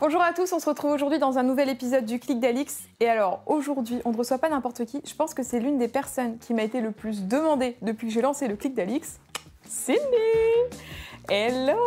Bonjour à tous, on se retrouve aujourd'hui dans un nouvel épisode du Clic d'Alix. Et alors aujourd'hui, on ne reçoit pas n'importe qui. Je pense que c'est l'une des personnes qui m'a été le plus demandée depuis que j'ai lancé le Clic d'Alix. Cindy Hello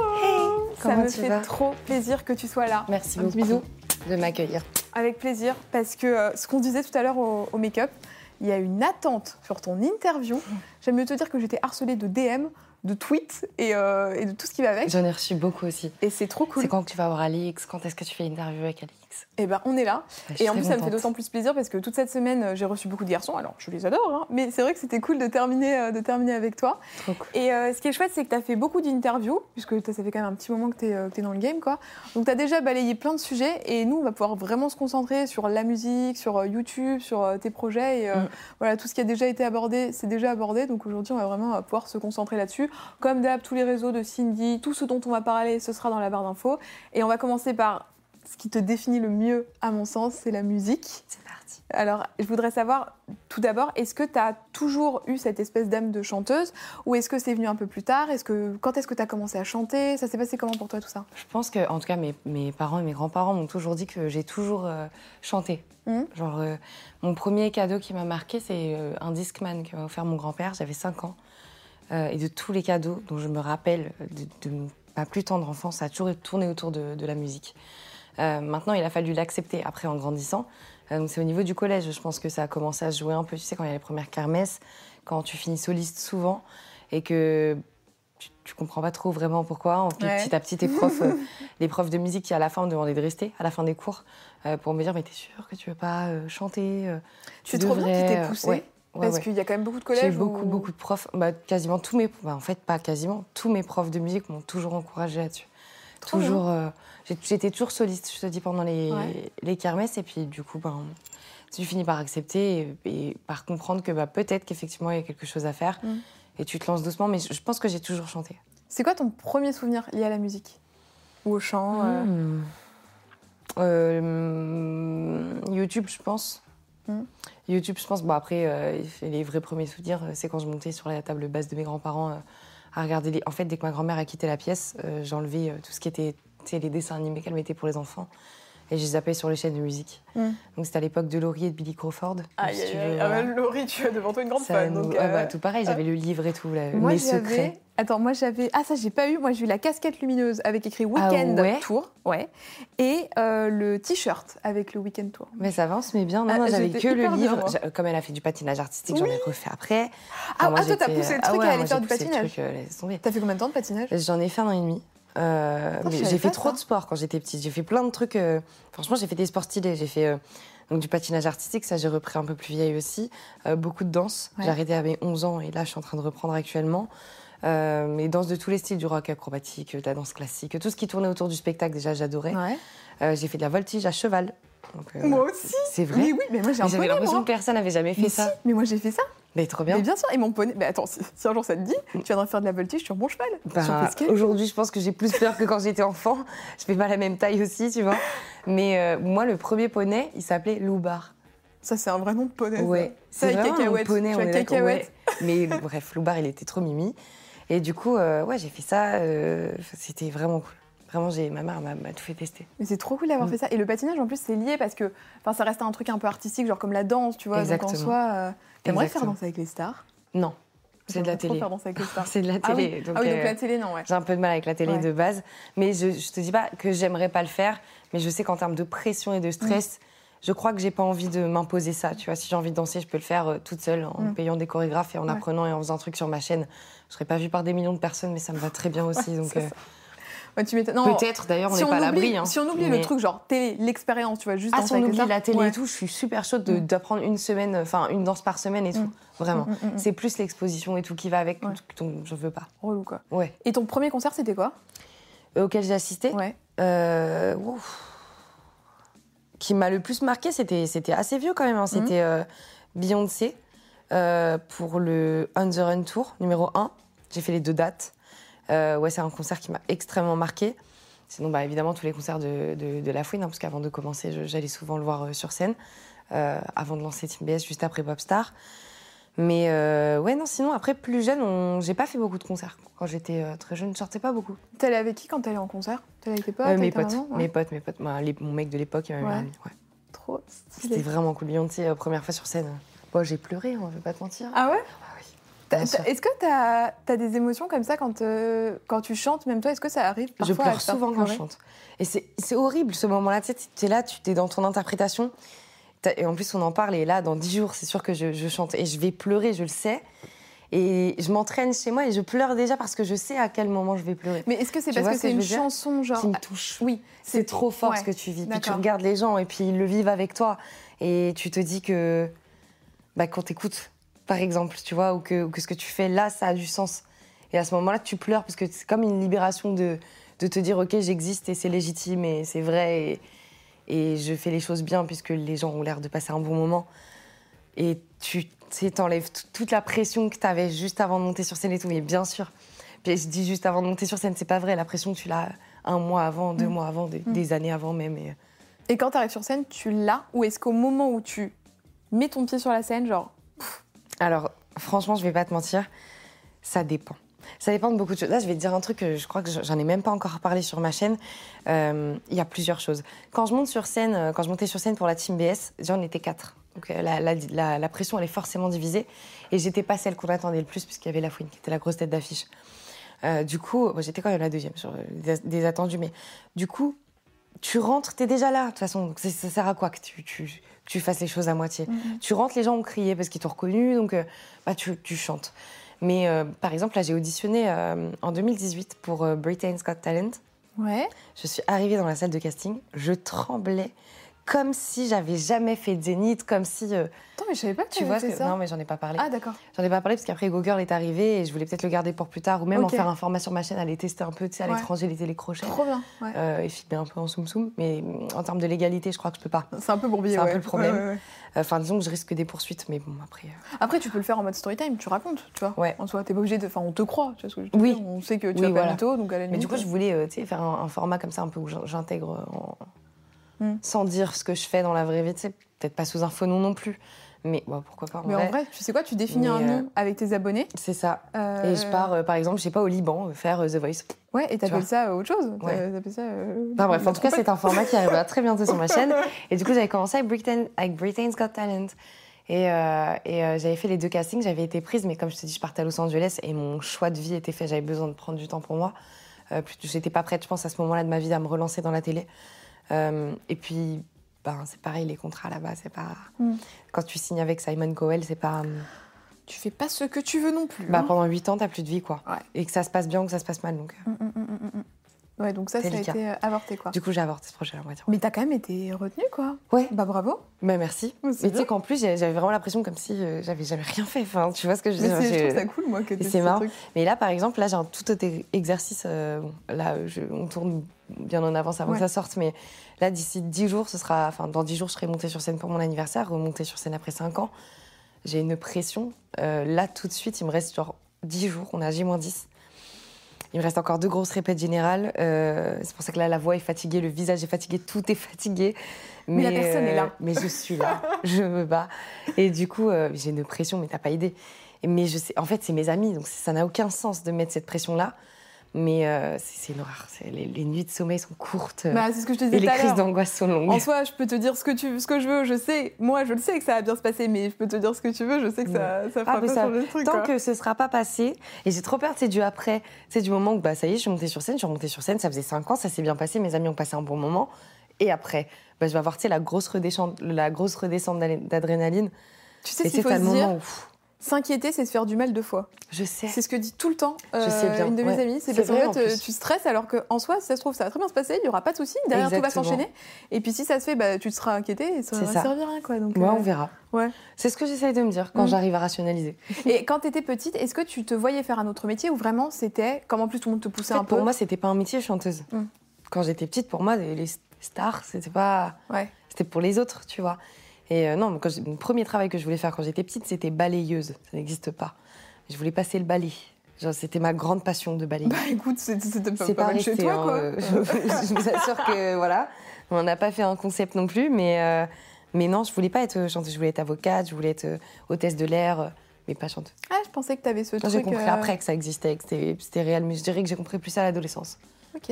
Ça me fait trop plaisir que tu sois là. Merci beaucoup bisous. de m'accueillir. Avec plaisir, parce que euh, ce qu'on disait tout à l'heure au, au make-up, il y a une attente sur ton interview. J'aime mieux te dire que j'étais harcelée de DM de tweets euh, et, de tout ce qui va avec. J'en ai reçu beaucoup aussi. Et c'est trop cool. C'est quand que tu vas voir Alix Quand est-ce que tu fais une interview avec Alix Eh ben, on est là. Bah, et en plus, ça me fait d'autant plus plaisir parce que toute cette semaine, euh, j'ai reçu beaucoup de garçons. Alors, je les adore, hein, mais c'est vrai que c'était cool de terminer, euh, de terminer avec toi. Trop cool. Et ce qui est chouette, c'est que tu as fait beaucoup d'interviews, puisque ça fait quand même un petit moment que tu es, dans le game. Quoi. Donc, tu as déjà balayé plein de sujets et nous, on va pouvoir vraiment se concentrer sur la musique, sur YouTube, sur tes projets. Et mm. voilà, tout ce qui a déjà été abordé, c'est déjà abordé. Donc, aujourd'hui, on va vraiment pouvoir se concentrer là-dessus. Comme d'hab, tous les réseaux de Cindy, tout ce dont on va parler, ce sera dans la barre d'infos. Et on va commencer par ce qui te définit le mieux, à mon sens, c'est la musique. C'est parti. Alors, je voudrais savoir, tout d'abord, est-ce que tu as toujours eu cette espèce d'âme de chanteuse ou est-ce que c'est venu un peu plus tard? Est-ce que, Quand est-ce que tu as commencé à chanter? Ça s'est passé comment pour toi tout ça? Je pense que, en tout cas, mes, mes parents et mes grands-parents m'ont toujours dit que j'ai toujours euh, chanté. Mmh. Genre, euh, mon premier cadeau qui m'a marqué, c'est euh, un Discman que m'a offert mon grand-père. J'avais 5 ans. Et de tous les cadeaux dont je me rappelle de, ma plus tendre enfance, ça a toujours tourné autour de, la musique. Euh, maintenant, il a fallu l'accepter après en grandissant. Euh, donc c'est au niveau du collège, je pense que ça a commencé à se jouer un peu, tu sais, quand il y a les premières kermesses, quand tu finis soliste souvent et que tu, tu comprends pas trop vraiment pourquoi. En petit à petit, tes profs, les profs de musique qui à la fin me demandaient de rester, à la fin des cours, pour me dire mais t'es sûr que tu veux pas chanter Tu trop bien qui t'es poussé. Parce qu'il y a quand même beaucoup de collèges. J'ai beaucoup, beaucoup de profs. Bah, quasiment tous mes. Bah, en fait, pas quasiment. Tous mes profs de musique m'ont toujours encouragé là-dessus. Toujours. Euh, j'étais toujours soliste, je te dis, pendant les, les kermesses. Et puis, du coup, ben, tu finis par accepter et, par comprendre que bah, peut-être qu'effectivement, il y a quelque chose à faire. Mm. Et tu te lances doucement. Mais je, pense que j'ai toujours chanté. C'est quoi ton premier souvenir lié à la musique? Ou au chant euh? Hmm. Euh, YouTube, je pense. Hmm. YouTube, je pense, bon après, euh, les vrais premiers souvenirs, euh, c'est quand je montais sur la table basse de mes grands-parents euh, à regarder les... En fait, dès que ma grand-mère a quitté la pièce, j'enlevais tout ce qui était les dessins animés qu'elle mettait pour les enfants et je les appelais sur les chaînes de musique. Hmm. Donc c'était à l'époque de Laurie et de Billy Crawford. Ah, tu ah Laurie, tu as devant toi une grande fan. Donc, ah, bah, tout pareil, j'avais le livre et tout, là, moi, mes secrets. Attends, moi j'avais. Ah, ça, j'ai pas eu. Moi, j'ai eu la casquette lumineuse avec écrit ah Weekend Tour. Ouais. Et euh, le t-shirt avec le Weekend Tour. Mais ça avance, mais bien. Non, ah, j'avais que le livre. Comme elle a fait du patinage artistique, j'en ai refait après. ah, toi, t'as poussé le truc à aller faire du patinage. Euh, t'as fait combien de temps de patinage? J'en ai fait un an et demi. Euh, j'ai fait trop de sport quand j'étais petite. J'ai fait plein de trucs. franchement, j'ai fait des sports stylés. J'ai fait donc du patinage artistique, ça j'ai repris un peu plus vieille aussi. beaucoup de danse. J'ai arrêté à mes 11 ans et là je suis en train de reprendre actuellement. Euh, mais danse de tous les styles, du rock acrobatique, de la danse classique, tout ce qui tournait autour du spectacle, déjà j'adorais. Euh, j'ai fait de la voltige à cheval. Euh, moi aussi C'est vrai Oui, oui, mais moi j'ai J'avais l'impression que personne n'avait jamais fait ça. mais moi j'ai fait ça. Mais trop bien. Mais bien sûr, et mon poney. Mais attends, si, un jour ça te dit, tu viendras faire de la voltige sur mon cheval. Bah, Aujourd'hui, je pense que j'ai plus peur que quand j'étais enfant. Je fais pas la même taille aussi, tu vois. Mais moi, le premier poney, il s'appelait Loubar. Ça, c'est un vrai nom de poney. Ouais. C'est un poney, on est cacahuète. Mais bref, Loubar, il était trop mimi. Et du coup, euh, ouais, j'ai fait ça. Euh, c'était vraiment cool. Vraiment, j'ai ma mère m'a tout fait tester. Mais c'est trop cool d'avoir mm. fait ça. Et le patinage, en plus, c'est lié parce que ça reste un truc un peu artistique, genre comme la danse, tu vois. Exactement. Donc en soi, euh, t'aimerais faire danser avec les stars? Non. C'est de la télé. c'est de la ah télé. Ah oui, donc, la télé, non, ouais. J'ai un peu de mal avec la télé de base. Mais je, je te dis pas que j'aimerais pas le faire, mais je sais qu'en termes de pression et de stress, je crois que j'ai pas envie de m'imposer ça. Tu vois, si j'ai envie de danser, je peux le faire euh, toute seule en mm. payant des chorégraphes et en apprenant et en faisant un truc sur ma chaîne. Je serais pas vue par des millions de personnes, mais ça me va très bien aussi. donc. Euh, Peut-être d'ailleurs, on n'est pas à l'abri. Hein, si on oublie le truc genre télé, l'expérience, tu vois, juste. Ah, si on oublie la télé et tout, je suis super chaude mm. d'apprendre une semaine, enfin une danse par semaine et tout. Mm. Vraiment. C'est plus l'exposition et tout qui va avec, donc je veux pas. Relou quoi. Ouais. Et ton premier concert, c'était quoi? Auquel j'ai assisté? Ouais. Euh, qui m'a le plus marqué, c'était, assez vieux quand même. Hein. C'était euh, Beyoncé euh, pour le On the Run Tour numéro 1. J'ai fait les deux dates. Euh, ouais, c'est un concert qui m'a extrêmement marqué. Sinon, bah, évidemment, tous les concerts de, de, de La Fouine, hein, parce qu'avant de commencer, j'allais souvent le voir euh, sur scène, euh, avant de lancer Team BS, juste après Popstar. Mais euh, ouais, non, sinon, après, plus jeune, on... j'ai pas fait beaucoup de concerts. Quand j'étais euh, très jeune, je sortais pas beaucoup. T'allais avec qui quand t'allais en concert? T'allais avec tes potes Euh, mes potes, maman? Ouais. mes potes, mes potes. Moi, les- mon mec de l'époque et ma Ouais. ouais. Trop C'était vraiment cool. Beyoncé, première fois sur scène. Bon, j'ai pleuré, hein, je vais pas te mentir. Ah ouais? Est-ce que t'as as des émotions comme ça quand, euh, quand tu chantes, même toi Est-ce que ça arrive parfois Je pleure souvent quand je chante. Et c'est horrible ce moment-là. Tu sais, t'es là, tu es dans ton interprétation. Et en plus, on en parle. Et là, dans dix jours, c'est sûr que je, je chante. Et je vais pleurer, je le sais. Et je m'entraîne chez moi et je pleure déjà parce que je sais à quel moment je vais pleurer. Mais est-ce que c'est Tu parce que ce c'est une chanson genre Qui me touche. Oui, C'est trop fort ouais. ce que tu vis. Puis tu regardes les gens et puis ils le vivent avec toi. Et tu te dis que bah, quand t'écoutes, par exemple, tu vois, ou que, ou que ce que tu fais là, ça a du sens. Et à ce moment-là, tu pleures parce que c'est comme une libération de, de te dire, OK, j'existe et c'est légitime et c'est vrai et, et je fais les choses bien puisque les gens ont l'air de passer un bon moment. Et tu tu t'enlèves toute la pression que tu avais juste avant de monter sur scène et tout. Mais bien sûr. Puis je dis juste avant de monter sur scène, c'est pas vrai. La pression, tu l'as un mois avant, deux Mm. mois avant, des, Mm. des années avant même. Et... Et quand t'arrives sur scène, tu l'as Ou est-ce qu'au moment où tu mets ton pied sur la scène, genre Alors, franchement, je vais pas te mentir, ça dépend. Ça dépend de beaucoup de choses. Là, je vais te dire un truc que je crois que j'en ai même pas encore parlé sur ma chaîne. Euh, Il y a plusieurs choses. Quand je monte sur scène, euh, quand je montais sur scène pour la team BS, j'en étais quatre. Euh, la, pression, elle est forcément divisée. Et j'étais pas celle qu'on attendait le plus, puisqu'il y avait la fouine qui était la grosse tête d'affiche. Du coup, j'étais quand même la deuxième sur des, attendus. Mais du coup, tu rentres, t'es déjà là. De toute façon, ça sert à quoi que tu, tu, tu fasses les choses à moitié tu rentres, les gens ont crié parce qu'ils t'ont reconnu, donc euh, bah, tu, tu chantes. Mais euh, par exemple, là, j'ai auditionné euh, en 2018 pour Britain's Got Talent. Ouais. Je suis arrivée dans la salle de casting, je tremblais comme si j'avais jamais fait de zénith, comme si. euh, Attends, mais je savais pas que tu vois, fait ce que- ça. non, mais j'en ai pas parlé. Ah, d'accord. J'en ai pas parlé parce qu'après Go Girl est arrivé et je voulais peut-être le garder pour plus tard ou même en faire un format sur ma chaîne, aller tester un peu, tu sais, à Ouais. l'étranger, les télécrochets. Trop bien. Ouais. euh, et filmer un peu en soum soum. Mais mm, en termes de légalité, je crois que je peux pas. C'est un peu bourbier, c'est un ouais. peu le problème. Enfin, disons que je risque des poursuites, mais bon, après. euh, Après, tu peux le faire en mode story time, tu racontes, tu vois. Ouais. En soi, t'es pas obligé de. Enfin, on te croit, tu vois ce que je Oui. dire. On sait que tu Oui, as pas mytho, donc à la Mais du coup, je voulais euh, tu sais, faire un, un format comme ça, un peu où j'in- j'intègre en- Hmm. sans dire ce que je fais dans la vraie vie. tu sais, Peut-être pas sous un faux nom non plus. Mais pourquoi pas en Mais vrai. en vrai, tu sais quoi, tu définis Mais, un euh, nom avec tes abonnés. C'est ça. euh, Et je pars, euh, par exemple, je sais pas, au Liban, euh, faire euh, The Voice. Ouais, et t'appelles ça euh, autre chose. Ouais. T'appelles ça. euh, Enfin bref, en tout cas, c'est un format qui arrivera très bientôt sur ma chaîne. Et du coup, j'avais commencé avec, Britain, avec Britain's Got Talent. Et, euh, et euh, j'avais fait les deux castings, j'avais été prise, mais comme je te dis, je partais à Los Angeles et mon choix de vie était fait, j'avais besoin de prendre du temps pour moi. Euh, J'étais pas prête, je pense, à ce moment-là de ma vie, à me relancer dans la télé. Euh, et puis, ben, c'est pareil, les contrats là-bas, c'est pas. Mm. Quand tu signes avec Simon Cowell, c'est pas. euh, Tu fais pas ce que tu veux non plus. Bah, hein. pendant 8 ans, t'as plus de vie, quoi. Ouais. Et que ça se passe bien ou que ça se passe mal. Donc, euh, Mm, mm, mm, mm, mm. Ouais, donc ça, ça a été avorté, quoi. du coup, j'ai avorté ce projet-là, on va dire. Mais t'as quand même été retenue, quoi. Ouais. Bah bravo. Bah, merci. Mais tu sais qu'en plus, j'avais vraiment l'impression comme si euh, j'avais jamais rien fait. Enfin, tu vois ce que je veux dire je trouve ça cool, moi, que t'aies c'est ce marrant. truc. Mais là, par exemple, là, j'ai un tout autre exercice. euh, bon, là, je- on tourne bien en avance avant Ouais. que ça sorte. Mais là, d'ici 10 jours, ce sera. Enfin, dans 10 jours, je serai montée sur scène pour mon anniversaire, remontée sur scène après 5 ans. J'ai une pression. Euh, là, tout de suite, il me reste genre 10 jours. On à J-10. Il me reste encore deux grosses répètes générales. Euh, c'est pour ça que là, la voix est fatiguée, le visage est fatigué, tout est fatigué. Mais la personne est là. Mais je suis là. je me bats. Et du coup, euh, j'ai une pression, mais t'as pas idée. Mais je sais, en fait, c'est mes amis, donc ça n'a aucun sens de mettre cette pression-là. Mais euh, c'est. C'est- Les, les nuits de sommeil sont courtes euh, Bah, c'est ce que je te et disais les tout à crises d'angoisse sont longues. En soi, je peux te dire ce que, tu, ce que je veux, je sais. Moi, je le sais que ça va bien se passer, mais je peux te dire ce que tu veux, je sais que ça, ça fera Ah, pas ça- changer le truc. Tant quoi. que ce sera pas passé, et j'ai trop peur, c'est du après, c'est du moment où bah ça y est, je suis montée sur scène, je suis remontée sur scène, ça faisait 5 ans, ça s'est bien passé, mes amis ont passé un bon moment, et après, bah, je vais avoir la grosse redescente, la grosse redescente d'adrénaline, Tu sais et ce qu'il c'est faut se le dire moment où S'inquiéter, c'est se faire du mal deux fois. je sais. C'est ce que dit tout le temps euh, Je sais bien, une de mes ouais. amies. C'est parce vrai, qu'en fait, euh, tu stresses alors qu'en soi, si ça se trouve, ça va très bien se passer, il n'y aura pas de souci. Derrière, tout va s'enchaîner. Et puis si ça se fait, bah, tu te seras inquiété et ça ça. servir à rien. Quoi. Donc, Ouais, euh, on verra. ouais. C'est ce que j'essaye de me dire quand Mm. j'arrive à rationaliser. Et quand tu étais petite, est-ce que tu te voyais faire un autre métier ou vraiment c'était, comme en plus tout le monde te poussait En fait, un peu pour moi, c'était pas un métier chanteuse. Mm. Quand j'étais petite, pour moi, les stars, c'était pas, Ouais. c'était pour les autres, tu vois. Et non, quand mon premier travail que je voulais faire quand j'étais petite, c'était balayeuse. Ça n'existe pas. Je voulais passer le balai. C'était ma grande passion de balayer. Bah écoute, c'était pas, pas, mal chez toi, hein, quoi. je, vous assure que, voilà, on n'a pas fait un concept non plus, mais, mais non, je voulais pas être chanteuse. Je voulais être avocate, je voulais être hôtesse de l'air mais pas chanteuse. Ah, je pensais que tu avais ce truc. J'ai compris euh, après que ça existait, que c'était réel, mais je dirais que j'ai compris plus ça à l'adolescence. Ok.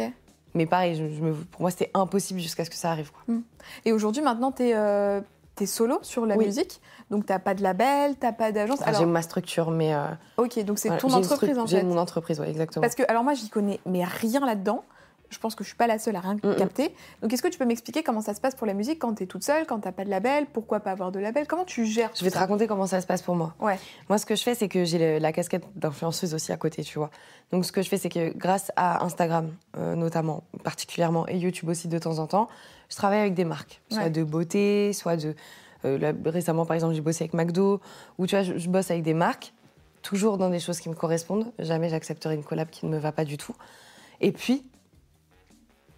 Mais pareil, je, me, pour moi, c'était impossible jusqu'à ce que ça arrive. Quoi. Hmm. Et aujourd'hui, maintenant, tu es, euh, solo sur la musique, donc tu pas de label, tu pas d'agence. Alors... J'ai ma structure, mais. Euh, ok, donc c'est ton entreprise en fait. J'ai mon entreprise, oui, exactement. Parce que, alors moi, j'y connais mais rien là-dedans je pense que je suis pas la seule à rien capter. Donc, est-ce que tu peux m'expliquer comment ça se passe pour la musique quand tu es toute seule, quand tu pas de label Pourquoi pas avoir de label? Comment tu gères Je vais te raconter comment ça se passe pour moi. Ouais. Moi, ce que je fais, c'est que j'ai la casquette d'influenceuse aussi à côté, tu vois. Donc, ce que je fais, c'est que grâce à Instagram, euh, notamment, particulièrement, et YouTube aussi de temps en temps, je travaille avec des marques, soit de beauté, soit de. Euh, récemment, par exemple, j'ai bossé avec McDo, ou tu vois, je, je bosse avec des marques, toujours dans des choses qui me correspondent. Jamais j'accepterai une collab qui ne me va pas du tout. Et puis,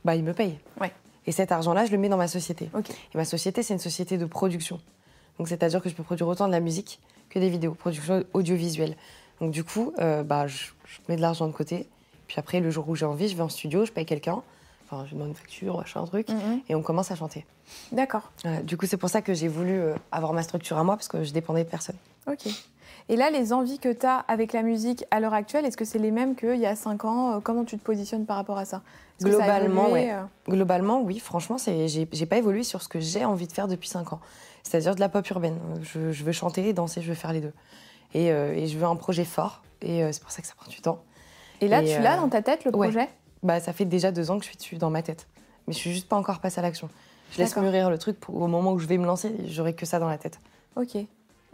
bah, il me paye. Ouais. Et cet argent-là, je le mets dans ma société. Ok. Et ma société, c'est une société de production. Donc, c'est-à-dire que je peux produire autant de la musique que des vidéos, production audiovisuelle. Donc, du coup, euh, bah, je, mets de l'argent de côté. Puis après, le jour où j'ai envie, je vais en studio, je paye quelqu'un. Enfin, je demande une facture, machin, un truc. Et on commence à chanter. D'accord. du coup, c'est pour ça que j'ai voulu euh, avoir ma structure à moi, parce que je dépendais de personne. Ok. Et là, les envies que tu as avec la musique à l'heure actuelle, est-ce que c'est les mêmes qu'il y a 5 ans euh, Comment tu te positionnes par rapport à ça? Globalement, euh? Globalement, oui. Franchement, j'ai pas évolué sur ce que j'ai envie de faire depuis 5 ans. C'est-à-dire de la pop urbaine. Je, veux chanter et danser, je veux faire les deux. Et, euh, je veux un projet fort. Et c'est pour ça que ça prend du temps. Et là, tu l'as dans ta tête, le projet? Bah, Ça fait déjà deux ans que je suis dessus dans ma tête. Mais je suis juste pas encore passée à l'action. Je laisse mûrir le truc pour, au moment où je vais me lancer, j'aurai que ça dans la tête. Ok.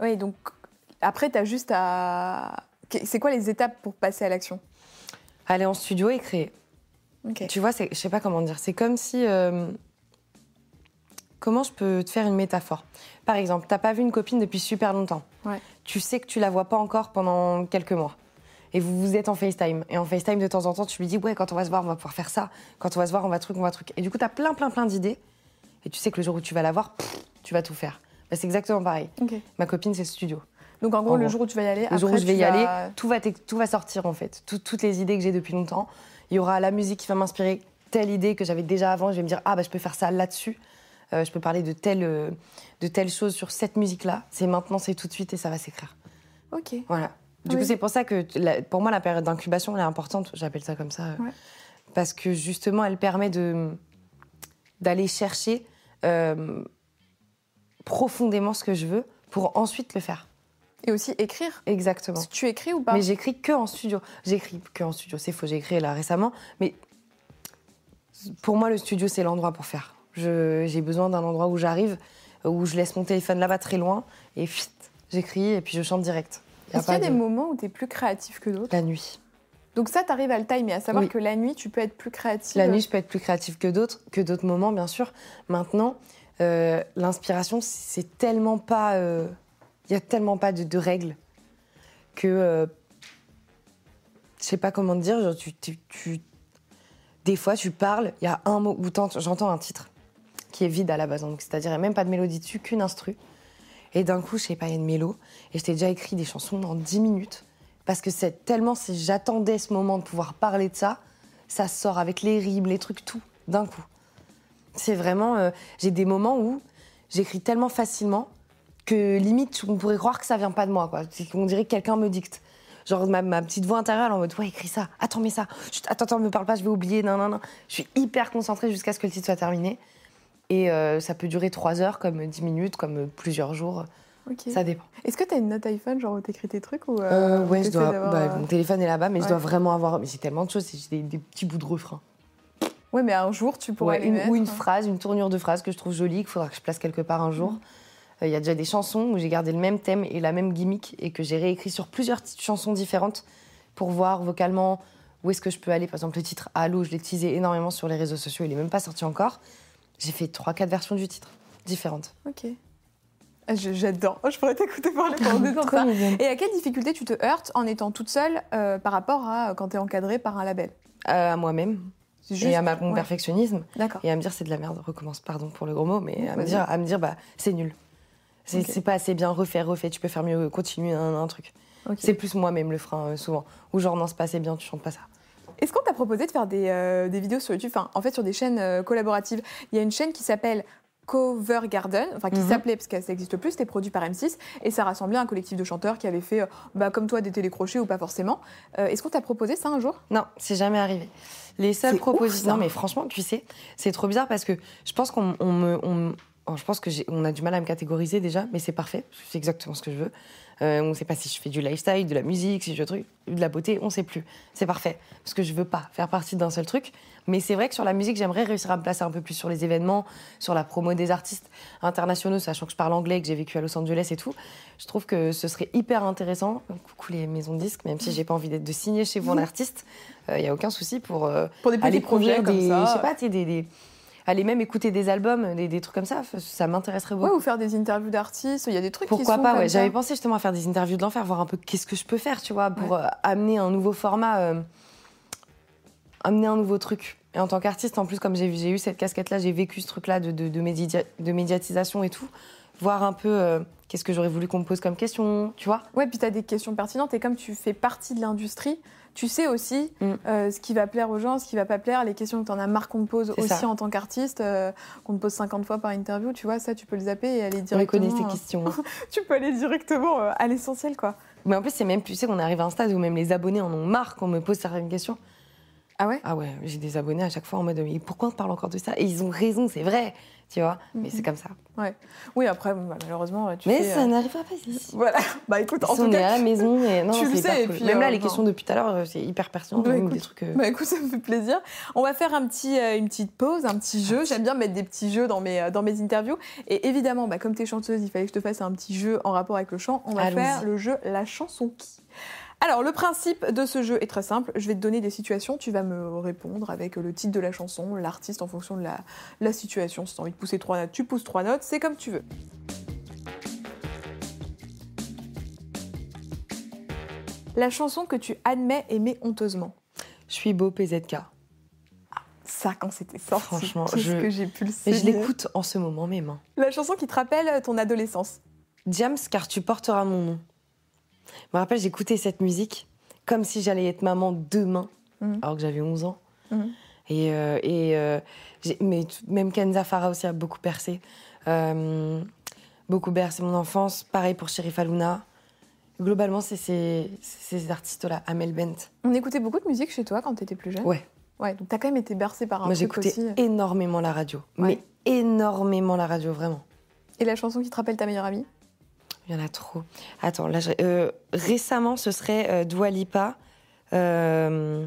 Oui, donc après, tu as juste à. C'est quoi les étapes pour passer à l'action? Aller en studio et créer. Tu vois, je sais pas comment dire. C'est comme si. Euh, comment je peux te faire une métaphore? Par exemple, t'as pas vu une copine depuis super longtemps. Tu sais que tu la vois pas encore pendant quelques mois. Et vous vous êtes en FaceTime. Et en FaceTime, de temps en temps, tu lui dis Ouais, quand on va se voir, on va pouvoir faire ça. Quand on va se voir, on va truc, on va truc. Et du coup, tu as plein, plein, plein d'idées. Et tu sais que le jour où tu vas la voir, tu vas tout faire. Bah, c'est exactement pareil. Ma copine, c'est le studio. Donc en gros, le jour où tu vas y aller, le jour où je vais y aller, tout va, tout va sortir en fait. toutes les idées que j'ai depuis longtemps. Il y aura la musique qui va m'inspirer telle idée que j'avais déjà avant. Je vais me dire ah bah je peux faire ça là-dessus. Euh, je peux parler de telle euh, de telle chose sur cette musique-là. C'est maintenant, c'est tout de suite et ça va s'écrire. Ok. Voilà. Du coup, c'est pour ça que pour moi la période d'incubation elle est importante. J'appelle ça comme ça euh, parce que justement elle permet d'aller chercher profondément ce que je veux pour ensuite le faire. Et aussi écrire. Exactement. Tu écris ou pas? Mais j'écris que en studio. J'écris que en studio. C'est faux, j'ai écrit là récemment. Mais pour moi, le studio, c'est l'endroit pour faire. J'ai besoin d'un endroit où j'arrive, où je laisse mon téléphone là-bas très loin, et j'écris et puis je chante direct. Est-ce qu'il y a des moments où tu es plus créatif que d'autres? La nuit. Donc ça, tu arrives à le timer, à savoir que la nuit, tu peux être plus créatif. La nuit, je peux être plus créative que d'autres, que d'autres moments, bien sûr. Maintenant, euh, l'inspiration, c'est tellement pas... Euh, il n'y a tellement pas de, règles que. Euh, je sais pas comment te dire. tu, des fois, tu parles, il y a un mot, ou j'entends un titre qui est vide à la base. C'est-à-dire, il n'y a même pas de mélodie dessus, qu'une instru. Et d'un coup, je sais pas. Et je t'ai déjà écrit des chansons en 10 minutes. Parce que c'est tellement, si j'attendais ce moment de pouvoir parler de ça, ça sort avec les rimes, les trucs, tout, d'un coup. C'est vraiment. Euh, j'ai des moments où j'écris tellement facilement que limite, on pourrait croire que ça vient pas de moi, quoi. On dirait que quelqu'un me dicte. Genre, ma, petite voix intérieure, en mode, ouais, écris ça, attends, mais ça, attends, attends, me parle pas, je vais oublier, non, non, non. Je suis hyper concentrée jusqu'à ce que le titre soit terminé. Et euh, ça peut durer trois heures, comme dix minutes, comme plusieurs jours. Ça dépend. Est-ce que tu as une note iPhone, genre où t'écris tes trucs ou euh, euh, Ouais, je dois. Bah, mon téléphone est là-bas, mais je dois vraiment avoir. Mais j'ai tellement de choses, j'ai des, petits bouts de refrain. Ouais, mais un jour, tu pourrais. une, Ou une phrase, une tournure de phrase que je trouve jolie, qu'il faudra que je place quelque part un jour. Mm. Il y a déjà des chansons où j'ai gardé le même thème et la même gimmick et que j'ai réécrit sur plusieurs chansons différentes pour voir vocalement où est-ce que je peux aller. Par exemple, le titre Allô, je l'ai teasé énormément sur les réseaux sociaux, il n'est même pas sorti encore. J'ai fait 3-4 versions du titre, différentes. Ok. Ah, j'adore. Je pourrais t'écouter parler pendant ça. Et à quelle difficulté tu te heurtes en étant toute seule euh, par rapport à quand tu es encadrée par un label? Euh, À moi-même. et à ma, mon perfectionnisme. Et à me dire c'est de la merde, recommence, pardon pour le gros mot, mais à me dire, à me dire bah c'est nul. C'est pas assez bien, refait, refait, tu peux faire mieux, continue un, un truc. C'est plus moi-même le frein euh, souvent. Ou genre non, c'est pas assez bien, tu chantes pas ça. Est-ce qu'on t'a proposé de faire des, euh, des, vidéos sur YouTube, enfin en fait sur des chaînes euh, collaboratives? Il y a une chaîne qui s'appelle Cover Garden, enfin qui mhm. s'appelait, parce que ça n'existe plus, c'était produit par M6, et ça rassemblait un collectif de chanteurs qui avaient fait, bah, comme toi, des télécrochets ou pas forcément. Est-ce qu'on t'a proposé ça un jour? Non, c'est jamais arrivé. Les seules propositions. Non, mais franchement, tu sais, c'est trop bizarre parce que je pense qu'on me. On, je pense que on a du mal à me catégoriser déjà, mais c'est parfait. C'est exactement ce que je veux. Euh, on ne sait pas si je fais du lifestyle, de la musique, si je fais de la beauté, on ne sait plus. C'est parfait. Parce que je veux pas faire partie d'un seul truc. Mais c'est vrai que sur la musique, j'aimerais réussir à me placer un peu plus sur les événements, sur la promo des artistes internationaux, sachant que je parle anglais, que j'ai vécu à Los Angeles et tout. Je trouve que ce serait hyper intéressant. Coucou les maisons de disques, même si j'ai pas envie d'être de signer chez vous en artiste, il euh, n'y a aucun souci pour, euh, pour des petits projets comme ça. Je sais pas, des, des aller même écouter des albums, des, trucs comme ça, ça m'intéresserait beaucoup. Ouais, ou faire des interviews d'artistes, il y a des trucs Pourquoi qui sont pas, ouais. J'avais pensé justement à faire des interviews de l'enfer, voir un peu qu'est-ce que je peux faire, tu vois, pour euh, amener un nouveau format, euh, amener un nouveau truc. Et en tant qu'artiste, en plus, comme j'ai eu cette casquette-là, j'ai vécu ce truc-là de, de, de, médiatisation et tout, voir un peu euh, qu'est-ce que j'aurais voulu qu'on me pose comme question, tu vois. Ouais, puis tu as des questions pertinentes et comme tu fais partie de l'industrie, tu sais aussi mm. euh, ce qui va plaire aux gens, ce qui va pas plaire, les questions que tu en as marre qu'on te pose aussi en tant qu'artiste, euh, qu'on te pose 50 fois par interview, tu vois, ça tu peux le zapper et aller directement. On ces questions. tu peux aller directement euh, à l'essentiel, quoi. Mais en plus, c'est même, tu sais qu'on arrive à un stade où même les abonnés en ont marre qu'on me pose certaines questions. Ah ouais? Ah ouais, j'ai des abonnés à chaque fois en mode mais pourquoi on parle encore de ça? Et ils ont raison, c'est vrai tu vois. Mais c'est mhm. comme ça. Ouais. Oui, après, bah, malheureusement, tu Mais ça euh, n'arrivera pas ici. Voilà. Bah écoute, en tout on cas, est à la maison et non, tu le sais. Et puis, Même là, euh, les questions depuis tout à l'heure, euh, c'est hyper pertinent. Bah, écoute, des trucs, bah écoute, ça me fait plaisir. On va faire un petit, une petite pause, un petit jeu. J'aime bien mettre des petits jeux dans mes, dans mes interviews. Et évidemment, bah, comme tu es chanteuse, il fallait que je te fasse un petit jeu en rapport avec le chant. On va faire le jeu La chanson qui. Alors, le principe de ce jeu est très simple. Je vais te donner des situations, tu vas me répondre avec le titre de la chanson, l'artiste en fonction de la, situation. Si tu as envie de pousser trois notes, tu pousses trois notes, c'est comme tu veux. La chanson que tu admets aimer honteusement. Je suis beau PZK. Ah, ça, quand c'était sorti, franchement, je... que j'ai pu le Et je l'écoute en ce moment même. La chanson qui te rappelle ton adolescence. Diams, car tu porteras mon nom. Je me rappelle, j'écoutais cette musique comme si j'allais être maman demain, mhm. alors que j'avais 11 ans. Mhm. Et, euh, et euh, mais même Kenza Farah aussi a beaucoup percé. Euh, beaucoup bercé mon enfance. Pareil pour Sherif Aluna. Globalement, c'est ces, ces artistes-là, Amel Bent. On écoutait beaucoup de musique chez toi quand tu étais plus jeune? Ouais. Ouais, donc t'as quand même été bercé par un Moi, j'écoutais énormément la radio. Mais énormément la radio, vraiment. Et la chanson qui te rappelle ta meilleure amie? Il y en a trop. Attends, là, euh, récemment, ce serait euh, Dua Lipa. Euh,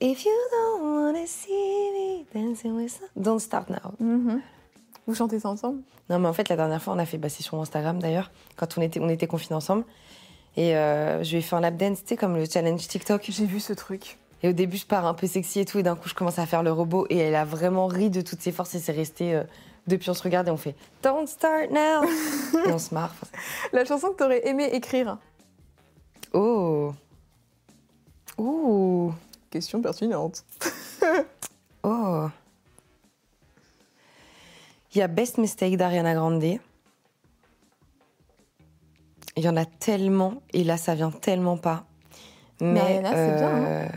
If you don't wanna see me dancing with Don't start now. Mm-hmm. Vous chantez ça ensemble? Non, mais en fait, la dernière fois, on a fait, bah, c'est sur Instagram d'ailleurs, quand on était, on était confinés ensemble. Et euh, je lui ai fait un lap dance, tu sais, comme le challenge TikTok. J'ai vu ce truc. Et au début, je pars un peu sexy et tout, et d'un coup, je commence à faire le robot, et elle a vraiment ri de toutes ses forces, et c'est resté depuis, on se regarde et on fait Don't start now Et on se marre. La chanson que tu aurais aimé écrire Oh Ouh Question pertinente. oh Il y a Best Mistake d'Ariana Grande. Il y en a tellement, et là, ça vient tellement pas. Mais, Ariana, c'est bien. Hein.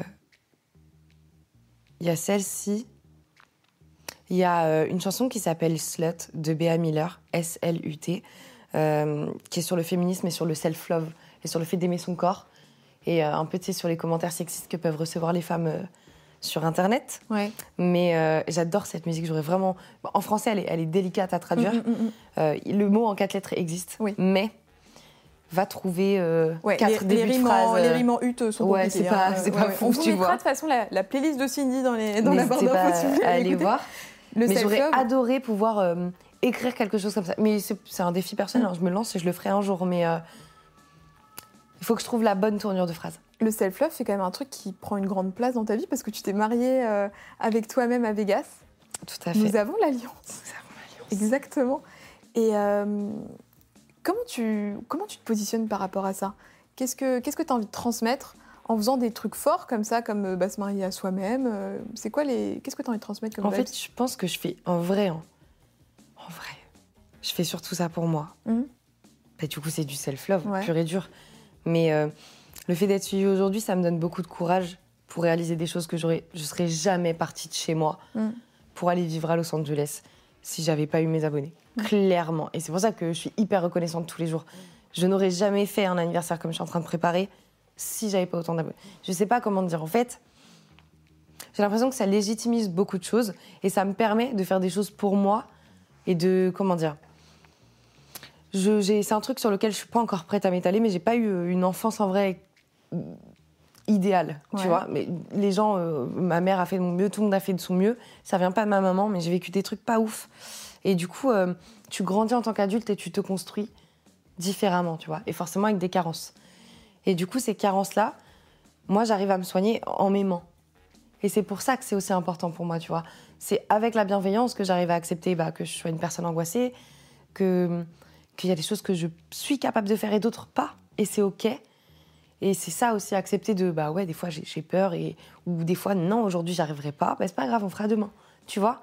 Il y a celle-ci. Il y a euh, une chanson qui s'appelle Slut de Bea Miller, S-L-U-T, euh, qui est sur le féminisme et sur le self-love et sur le fait d'aimer son corps. Et euh, un peu, sur les commentaires sexistes que peuvent recevoir les femmes sur Internet. Ouais. Mais j'adore cette musique. J'aurais vraiment. En français, elle est, elle est délicate à traduire. Mm, mm, mm, le mot en quatre lettres existe. Oui. Mais va trouver quatre les, débuts de phrases. Les rimes en hutte sont ouais, c'est pas, hein. pas fou, tu vois. de toute façon la, playlist de Cindy dans, les, dans la barre d'infos. Allez voir mais j'aurais adoré pouvoir euh, écrire quelque chose comme ça. Mais c'est un défi personnel, hein. je me lance et je le ferai un jour. Mais euh, il faut que je trouve la bonne tournure de phrase. Le self-love, c'est quand même un truc qui prend une grande place dans ta vie parce que tu t'es mariée euh, avec toi-même à Vegas. Tout à fait. Nous avons l'alliance. Nous avons l'alliance. Exactement. Et comment, tu, comment tu te positionnes par rapport à ça? Qu'est-ce que tu as envie de transmettre en faisant des trucs forts comme ça, comme bah, se marier à soi-même C'est quoi les. Qu'est-ce que tu as envie de transmettre comme En fait, je pense que je fais en vrai. En, vrai. Je fais surtout ça pour moi. Mmh. Bah, du coup, c'est du self-love, pur et dur. Mais le fait d'être suivie aujourd'hui, ça me donne beaucoup de courage pour réaliser des choses que j'aurais, je serais jamais partie de chez moi mm. pour aller vivre à Los Angeles si j'avais pas eu mes abonnés. Mm. Clairement. Et c'est pour ça que je suis hyper reconnaissante tous les jours. Je n'aurais jamais fait un anniversaire comme je suis en train de préparer si j'avais pas autant d'abonnés. Je sais pas comment dire. En fait, j'ai l'impression que ça légitimise beaucoup de choses et ça me permet de faire des choses pour moi et de comment dire. c'est un truc sur lequel je suis pas encore prête à m'étaler, mais j'ai pas eu une enfance en vrai idéal, tu vois. Mais les gens, euh, ma mère a fait de mon mieux, tout le monde a fait de son mieux. Ça vient pas de ma maman, mais j'ai vécu des trucs pas ouf. Et du coup, euh, tu grandis en tant qu'adulte et tu te construis différemment, tu vois. Et forcément avec des carences. Et du coup, ces carences-là, moi, j'arrive à me soigner en m'aimant. Et c'est pour ça que c'est aussi important pour moi, tu vois. C'est avec la bienveillance que j'arrive à accepter bah, que je sois une personne angoissée, que qu'il y a des choses que je suis capable de faire et d'autres pas. Et c'est OK. Et c'est ça aussi, accepter de, bah ouais, des fois j'ai peur, et, ou des fois, non, aujourd'hui j'arriverai pas, bah c'est pas grave, on fera demain. Tu vois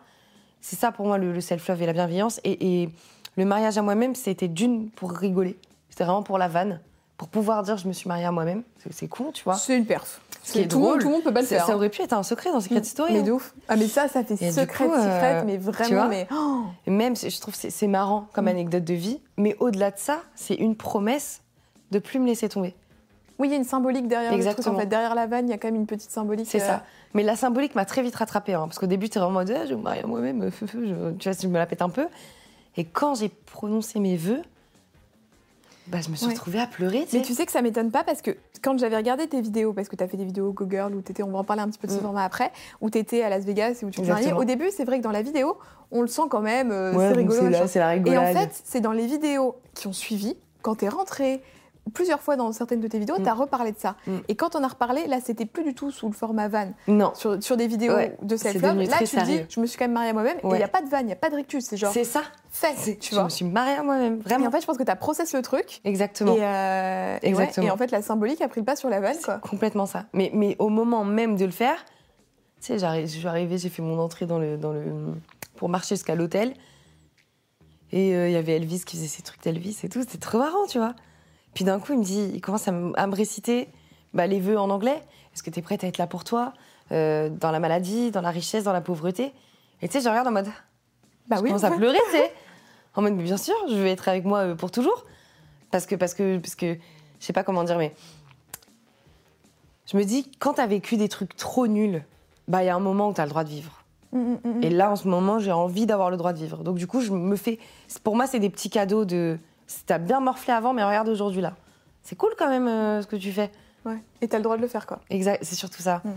C'est ça pour moi le, self-love et la bienveillance. Et, le mariage à moi-même, c'était d'une pour rigoler. C'était vraiment pour la vanne, pour pouvoir dire je me suis mariée à moi-même. C'est con, tu vois C'est une perf. Tout, drôle. tout le monde peut pas le faire. Ça, hein. aurait pu être un secret dans Secret Story. Mais hein. ouf. Ah mais ça, ça fait secret de secret, mais vraiment. Mais... Oh. même, je trouve c'est marrant comme mm. anecdote de vie, mais au-delà de ça, c'est une promesse de plus me laisser tomber. Oui, il y a une symbolique derrière Exactement. le truc. En fait, derrière la vanne, il y a quand même une petite symbolique. C'est ça. Euh, Mais la symbolique m'a très vite rattrapée. Hein, parce qu'au début, tu es vraiment en mode, ah, je me marie à moi-même, tu vois, je me la pète un peu. Et quand j'ai prononcé mes vœux, bah, je me suis retrouvée à pleurer. Mais tu sais que ça m'étonne pas parce que quand j'avais regardé tes vidéos, parce que tu as fait des vidéos Go Girl où étais, on va en parler un petit peu de ce mm. format après, où tu étais à Las Vegas et où tu te mariais. Au début, c'est vrai que dans la vidéo, on le sent quand même, euh, c'est rigolo. C'est la rigolade. Et en fait, c'est dans les vidéos qui ont suivi, quand tu es rentrée, plusieurs fois dans certaines de tes vidéos, mm. tu as reparlé de ça. Mm. Et quand on a reparlé, là, c'était plus du tout sous le format van. Non. Sur, sur des vidéos de self-love. Là, tu dis, je me suis quand même mariée à moi-même. Et il n'y a pas de van, il n'y a pas de rictus. C'est genre. C'est ça. Fait, tu vois. Je me suis mariée à moi-même, vraiment. Et en fait, je pense que tu as processé le truc. Exactement. Et, euh, Exactement. Et, en fait, la symbolique a pris le pas sur la vanne, quoi. Complètement ça. Mais, mais au moment même de le faire, tu sais, je suis arrivée, j'ai fait mon entrée dans le, dans le, pour marcher jusqu'à l'hôtel. Et euh, il y avait Elvis qui faisait ses trucs d'Elvis et tout. C'était trop marrant, tu vois. Puis d'un coup, il me dit, il commence à, me réciter bah, les vœux en anglais. Est-ce que tu es prête à être là pour toi euh, Dans la maladie, dans la richesse, dans la pauvreté? Et tu sais, je regarde en mode. Bah je oui. commence à pleurer, tu sais. En mode, mais bien sûr, je vais être avec moi euh, pour toujours. Parce que, parce que, parce que, je sais pas comment dire, mais. Je me dis, quand tu as vécu des trucs trop nuls, bah, il y a un moment où tu as le droit de vivre. Mm, mm, mm, Et là, en ce moment, j'ai envie d'avoir le droit de vivre. Donc, du coup, je me fais. Pour moi, c'est des petits cadeaux de T'as bien morflé avant, mais regarde aujourd'hui là. C'est cool quand même euh, ce que tu fais. Ouais. Et t'as le droit de le faire quoi. Exact, c'est surtout ça. Mm.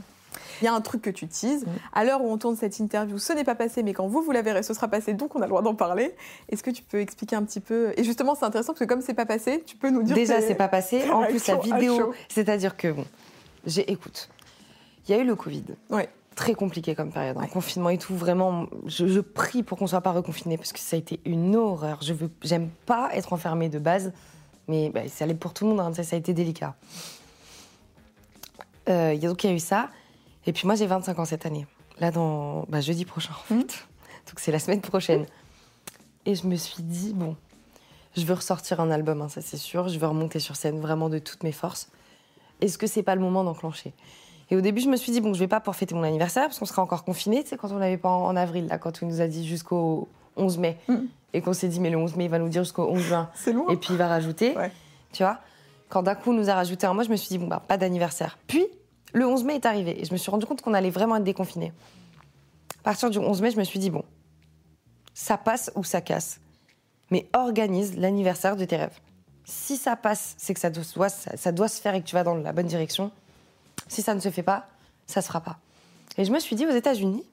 Il y a un truc que tu teases. Mm. À l'heure où on tourne cette interview, ce n'est pas passé, mais quand vous, vous la verrez, ce sera passé, donc on a le droit d'en parler. Est-ce que tu peux expliquer un petit peu? Et justement, c'est intéressant parce que comme c'est pas passé, tu peux nous dire. Déjà, c'est pas passé. En plus, la vidéo. C'est-à-dire que, bon, j'ai, écoute, il y a eu le Covid. Ouais très compliqué comme période. un confinement et tout, vraiment, je, prie pour qu'on soit pas reconfiné parce que ça a été une horreur. Je veux, j'aime pas être enfermée de base, mais bah, ça allait pour tout le monde. Hein, ça, a été délicat. Euh, donc il y a eu ça. Et puis moi j'ai 25 ans cette année. Là dans bah, jeudi prochain en fait. Mmh. Donc c'est la semaine prochaine. Et je me suis dit bon, je veux ressortir un album, hein, ça c'est sûr. Je veux remonter sur scène vraiment de toutes mes forces. Est-ce que c'est pas le moment d'enclencher? Et au début, je me suis dit, bon, je vais pas pour fêter mon anniversaire, parce qu'on sera encore confiné, tu sais, quand on n'avait pas en, avril, là, quand on nous a dit jusqu'au 11 mai. Mm. Et qu'on s'est dit, mais le 11 mai, il va nous dire jusqu'au 11 juin. C'est loin. Et puis il va rajouter. Tu vois Quand d'un coup, on nous a rajouté un mois, je me suis dit, bon, bah, pas d'anniversaire. Puis, le 11 mai est arrivé, et je me suis rendu compte qu'on allait vraiment être déconfiné. À partir du 11 mai, je me suis dit, bon, ça passe ou ça casse. Mais organise l'anniversaire de tes rêves. Si ça passe, c'est que ça doit, ça doit se faire et que tu vas dans la bonne direction. Si ça ne se fait pas, ça se fera pas. Et je me suis dit, aux États-Unis,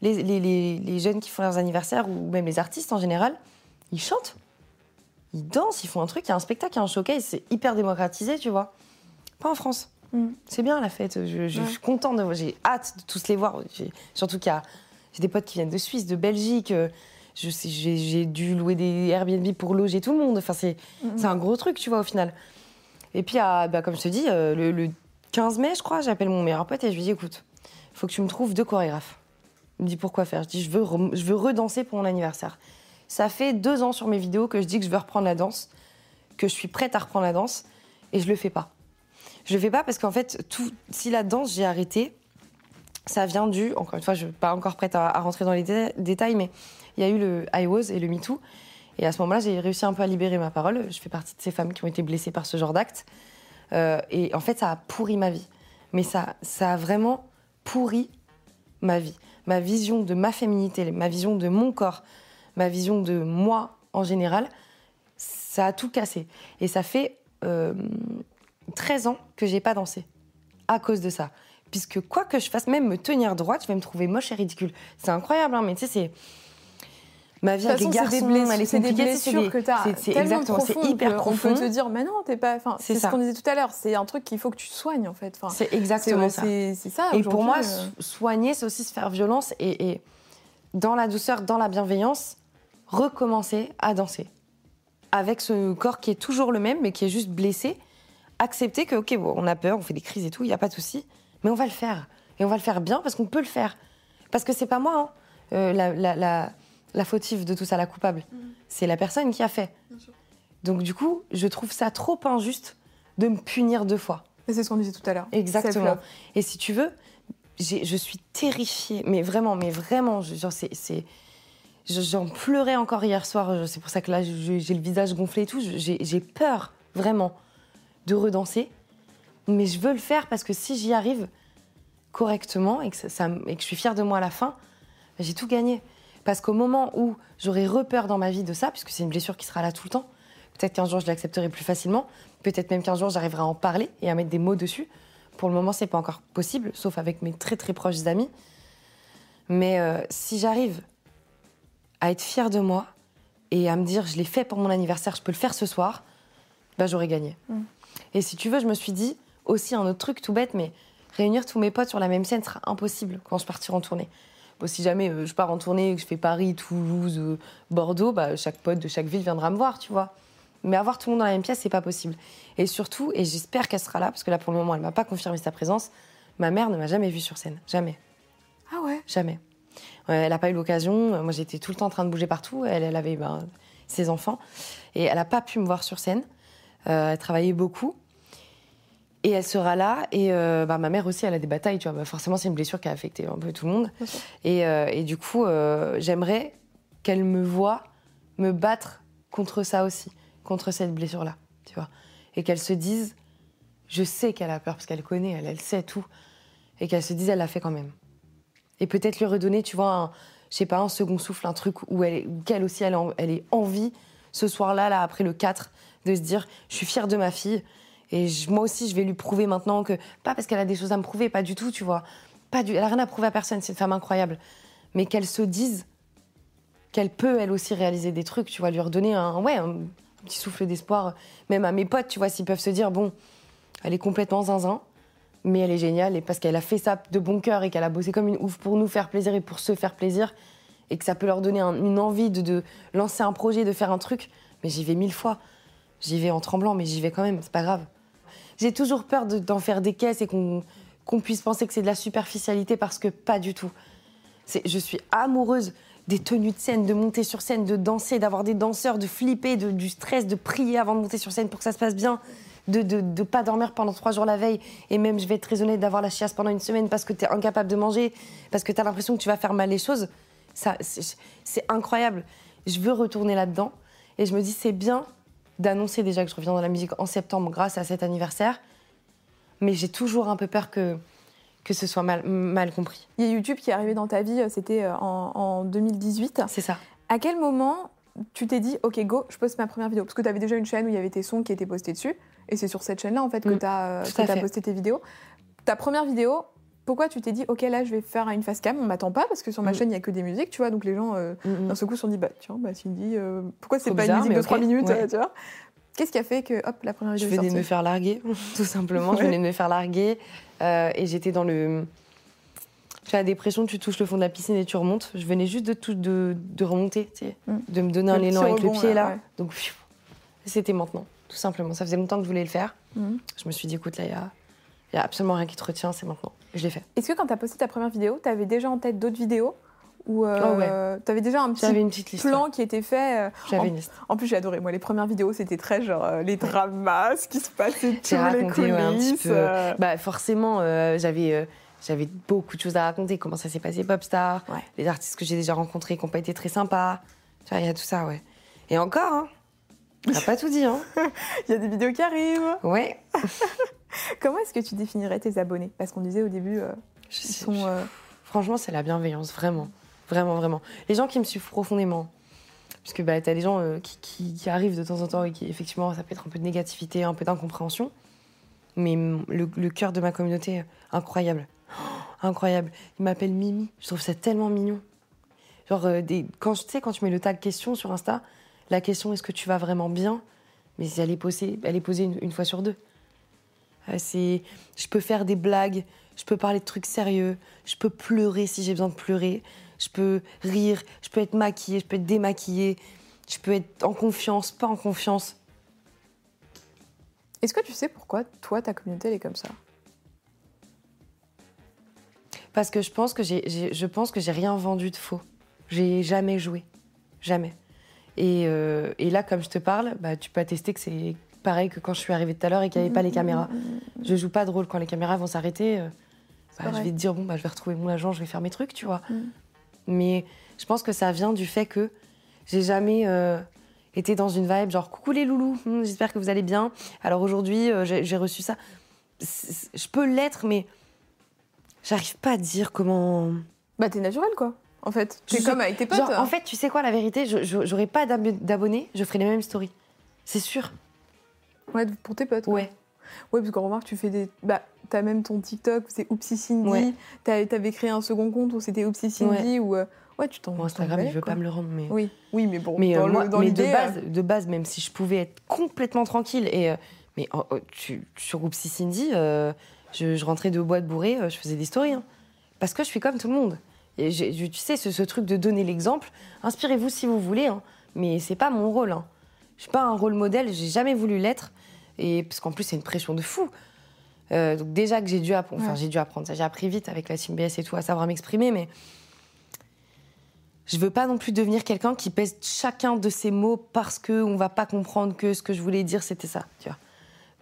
les, les, jeunes qui font leurs anniversaires, ou même les artistes en général, ils chantent, ils dansent, ils font un truc, il y a un spectacle, il y a un showcase, c'est hyper démocratisé, tu vois. Pas en France. Mm. C'est bien la fête, je, suis contente, j'ai hâte de tous les voir. Surtout qu'il y a j'ai des potes qui viennent de Suisse, de Belgique. Euh, j'ai dû louer des Airbnb pour loger tout le monde. Enfin, c'est mm. un gros truc, tu vois, au final. Et puis, ah, bah, comme je te dis, euh, le 15 mai, je crois, j'appelle mon meilleur pote et je lui dis écoute, faut que tu me trouves deux chorégraphes. Il me dit pourquoi faire? Je dis je veux, je veux redanser pour mon anniversaire. Ça fait deux ans sur mes vidéos que je dis que je veux reprendre la danse, que je suis prête à reprendre la danse et je le fais pas. Je le fais pas parce qu'en fait, si la danse j'ai arrêté, ça vient du, encore une fois, je suis pas encore prête à, rentrer dans les détails, mais il y a eu le I Was et le MeToo. Et à ce moment-là, j'ai réussi un peu à libérer ma parole. Je fais partie de ces femmes qui ont été blessées par ce genre d'acte. Euh, et en fait, ça a pourri ma vie. Mais ça, ça a vraiment pourri ma vie. Ma vision de ma féminité, ma vision de mon corps, ma vision de moi en général, ça a tout cassé. Et ça fait euh, 13 ans que j'ai pas dansé à cause de ça. Puisque quoi que je fasse, même me tenir droite, je vais me trouver moche et ridicule. C'est incroyable, hein, mais tu sais, c'est ma vie avec les garçons, c'est des, blessures que tu as c'est exactement, c'est hyper profond. On peut te dire, mais non, t'es pas. Enfin, c'est ce qu'on disait tout à l'heure. C'est un truc qu'il faut que tu soignes en fait. Enfin, c'est exactement ça. C'est ça. Et pour moi, euh. soigner, c'est aussi se faire violence et, et, dans la douceur, dans la bienveillance, recommencer à danser avec ce corps qui est toujours le même, mais qui est juste blessé. Accepter que, ok, bon, on a peur, on fait des crises et tout, il y a pas de souci, mais on va le faire et on va le faire bien parce qu'on peut le faire. Parce que c'est pas moi, hein. euh, la, la, la la fautive de tout ça, la coupable. Mm. C'est la personne qui a fait. Donc du coup, je trouve ça trop injuste de me punir deux fois. Et c'est ce qu'on disait tout à l'heure. Exactement. Et si tu veux, je suis terrifiée, mais vraiment, mais vraiment, genre c'est, j'en pleurais encore hier soir. C'est pour ça que là, j'ai le visage gonflé et tout. J'ai peur vraiment de redanser, mais je veux le faire parce que si j'y arrive correctement et que, ça, et que je suis fière de moi à la fin, j'ai tout gagné. Parce qu'au moment où j'aurai repeur dans ma vie de ça, puisque c'est une blessure qui sera là tout le temps, peut-être qu'un jour je l'accepterai plus facilement, peut-être même qu'un jour j'arriverai à en parler et à mettre des mots dessus. Pour le moment, c'est pas encore possible, sauf avec mes très très proches amis. Mais euh, si j'arrive à être fière de moi et à me dire je l'ai fait pour mon anniversaire, je peux le faire ce soir, bah j'aurais gagné. Mm. Et si tu veux, je me suis dit aussi un autre truc tout bête, mais réunir tous mes potes sur la même scène sera impossible quand je partirai en tournée si jamais euh, je pars en tournée, que je fais Paris, Toulouse, euh, Bordeaux, bah, chaque pote de chaque ville viendra me voir, tu vois. Mais avoir tout le monde dans la même pièce, c'est pas possible. Et surtout, et j'espère qu'elle sera là, parce que là pour le moment, elle m'a pas confirmé sa présence. Ma mère ne m'a jamais vue sur scène, jamais. Ah ouais? Jamais. elle n'a pas eu l'occasion. Moi, j'étais tout le temps en train de bouger partout. Elle, elle avait ben, ses enfants, et elle n'a pas pu me voir sur scène. Euh, elle travaillait beaucoup. Et elle sera là. Et euh, bah, ma mère aussi, elle a des batailles. Tu vois. Bah, forcément, c'est une blessure qui a affecté un peu tout le monde. Et, euh, et, du coup, euh, j'aimerais qu'elle me voie me battre contre ça aussi, contre cette blessure-là. Tu vois. Et qu'elle se dise, je sais qu'elle a peur parce qu'elle connaît, elle, elle sait tout. Et qu'elle se dise, elle l'a fait quand même. Et peut-être lui redonner, tu vois, un, je sais pas, un second souffle, un truc où elle, qu'elle aussi, elle, elle est envie, ce soir-là, là, après le 4, de se dire, je suis fière de ma fille et moi aussi, je vais lui prouver maintenant que, pas parce qu'elle a des choses à me prouver, pas du tout, tu vois. Pas du, elle a rien à prouver à personne, c'est une femme incroyable. Mais qu'elle se dise qu'elle peut, elle aussi, réaliser des trucs, tu vois, lui redonner un, ouais, un petit souffle d'espoir. Même à mes potes, tu vois, s'ils peuvent se dire, bon, elle est complètement zinzin, mais elle est géniale, et parce qu'elle a fait ça de bon cœur et qu'elle a bossé comme une ouf pour nous faire plaisir et pour se faire plaisir, et que ça peut leur donner une envie de, de lancer un projet, de faire un truc, mais j'y vais mille fois. J'y vais en tremblant, mais j'y vais quand même, c'est pas grave. J'ai toujours peur d'en faire des caisses et qu'on puisse penser que c'est de la superficialité parce que pas du tout. Je suis amoureuse des tenues de scène, de monter sur scène, de danser, d'avoir des danseurs, de flipper, de, du stress, de prier avant de monter sur scène pour que ça se passe bien, de ne pas dormir pendant trois jours la veille, et même, je vais être honnête, d'avoir la chiasse pendant une semaine parce que tu es incapable de manger, parce que tu as l'impression que tu vas faire mal les choses. C'est incroyable. Je veux retourner là-dedans. Et je me dis, c'est bien d'annoncer déjà que je reviens dans la musique en septembre grâce à cet anniversaire. Mais j'ai toujours un peu peur que, que ce soit mal, mal compris. Il y a YouTube qui est arrivé dans ta vie, euh, c'était euh, en, en 2018. C'est ça. À quel moment tu t'es dit, ok, go, je poste ma première vidéo? Parce que tu avais déjà une chaîne où il y avait tes sons qui étaient postés dessus. Et c'est sur cette chaîne-là, en fait, que mm. tu as, as posté tes vidéos. Ta première vidéo, pourquoi tu t'es dit, ok, là, je vais faire une face cam On m'attend pas parce que sur ma mm. chaîne, il n'y a que des musiques, tu vois. Donc les gens, euh, mm, d'un seul coup, se sont dit, bah tiens, bah Cindy, euh, pourquoi c'est pas une musique de 3 minutes, tu vois? Qu'est-ce qui a fait que, hop, la première vidéo Je venais de me faire larguer, tout simplement. Je venais de me faire larguer. Euh, et j'étais dans le. Tu as la dépression, tu touches le fond de la piscine et tu remontes. Je venais juste de, tout, de, de remonter, tu sais, mm. de me donner un élan avec le pied, là. Donc, c'était maintenant, tout simplement. Ça faisait longtemps que je voulais le faire. Je me suis dit, écoute, là, il y a Il n'y a absolument rien qui te retient, c'est maintenant. Je l'ai fait. Est-ce que quand tu as posté ta première vidéo, tu avais déjà en tête d'autres vidéos ou euh, Oh ouais. tu avais déjà un petit une petite liste. plan qui était fait euh, J'avais en, une liste. en plus, j'ai adoré. Moi, les premières vidéos, c'était très genre euh, les dramas, ce qui se passait, tous J'ai les raconté ouais, un petit coulisses. peu. euh. Bah, forcément, j'avais j'avais beaucoup de choses à raconter. Comment ça s'est passé, Popstar, les artistes que j'ai déjà rencontrés qui n'ont pas été très sympas. Tu vois, il y a tout ça, ouais. Et encore, hein. On n'a pas tout dit, hein. Il y a des vidéos qui arrivent. Ouais. Comment est-ce que tu définirais tes abonnés? Parce qu'on disait au début, euh, Je ils sais- sont. euh, Franchement, c'est la bienveillance, vraiment. Vraiment, vraiment. Les gens qui me suivent profondément. Parce que bah, t'as des gens euh, qui, qui- qui arrivent de temps en temps et qui, effectivement, ça peut être un peu de négativité, un peu d'incompréhension. Mais le, le cœur de ma communauté, incroyable. Oh, incroyable. Ils m'appellent Mimi. Je trouve ça tellement mignon. Genre, des, quand, tu sais, quand tu mets le tag question sur Insta, la question est-ce que tu vas vraiment bien? Mais elle est posée, elle est posée une, une fois sur deux. Euh, c'est, je peux faire des blagues, je peux parler de trucs sérieux, je peux pleurer si j'ai besoin de pleurer, je peux rire, je peux être maquillée, je peux être démaquillée, je peux être en confiance, pas en confiance. Est-ce que tu sais pourquoi toi, ta communauté, elle est comme ça? Parce que je pense que j'ai- je pense que j'ai rien vendu de faux. J'ai jamais joué, jamais. Et, euh, et là, comme je te parle, bah, tu peux attester que c'est pareil que quand je suis arrivée tout à l'heure et qu'il n'y avait pas les caméras. Je joue pas de rôle quand les caméras vont s'arrêter. euh, bah, je vais te dire bon bah je vais retrouver mon agent, je vais faire mes trucs, tu vois. Mm. Mais je pense que ça vient du fait que j'ai jamais euh, été dans une vibe genre coucou les loulous, hum, j'espère que vous allez bien. Alors aujourd'hui j'ai reçu ça. Je peux l'être, mais j'arrive pas à dire comment. Bah, t'es naturel, quoi. En fait, t'es Je- comme avec tes potes. Genre, hein. en fait, tu sais quoi, la vérité, je- je- j'aurais pas d'ab- d'abonnés, je ferais les mêmes stories. C'est sûr. Ouais, pour tes potes. quoi. Ouais. Ouais, parce qu'on remarque, tu fais des. Bah, t'as même ton TikTok où c'est Oupsi Cindy. Ouais. T'avais créé un second compte où c'était Oupsi Cindy. Ou, euh, ouais, tu t'en. Mon Instagram, il veut pas me le rendre, mais. Oui, oui, mais bon. Mais, euh, dans le- moi- dans mais de, base, euh, de base, même si je pouvais être complètement tranquille, et, euh, mais oh, oh, tu, sur Oupsi Cindy, je, je rentrais de boîte bourrée, je faisais des stories. hein. parce que je suis comme tout le monde. Et j'ai- je- tu sais, ce, ce truc de donner l'exemple, inspirez-vous si vous voulez, hein, mais c'est pas mon rôle. Hein. Je suis pas un rôle modèle, j'ai jamais voulu l'être, et parce qu'en plus, c'est une pression de fou. Euh, donc déjà que j'ai dû, apprendre, enfin, Ouais. j'ai dû apprendre ça, j'ai appris vite avec la team BS et tout à savoir m'exprimer, mais je veux pas non plus devenir quelqu'un qui pèse chacun de ses mots parce que on va pas comprendre que ce que je voulais dire c'était ça, tu vois.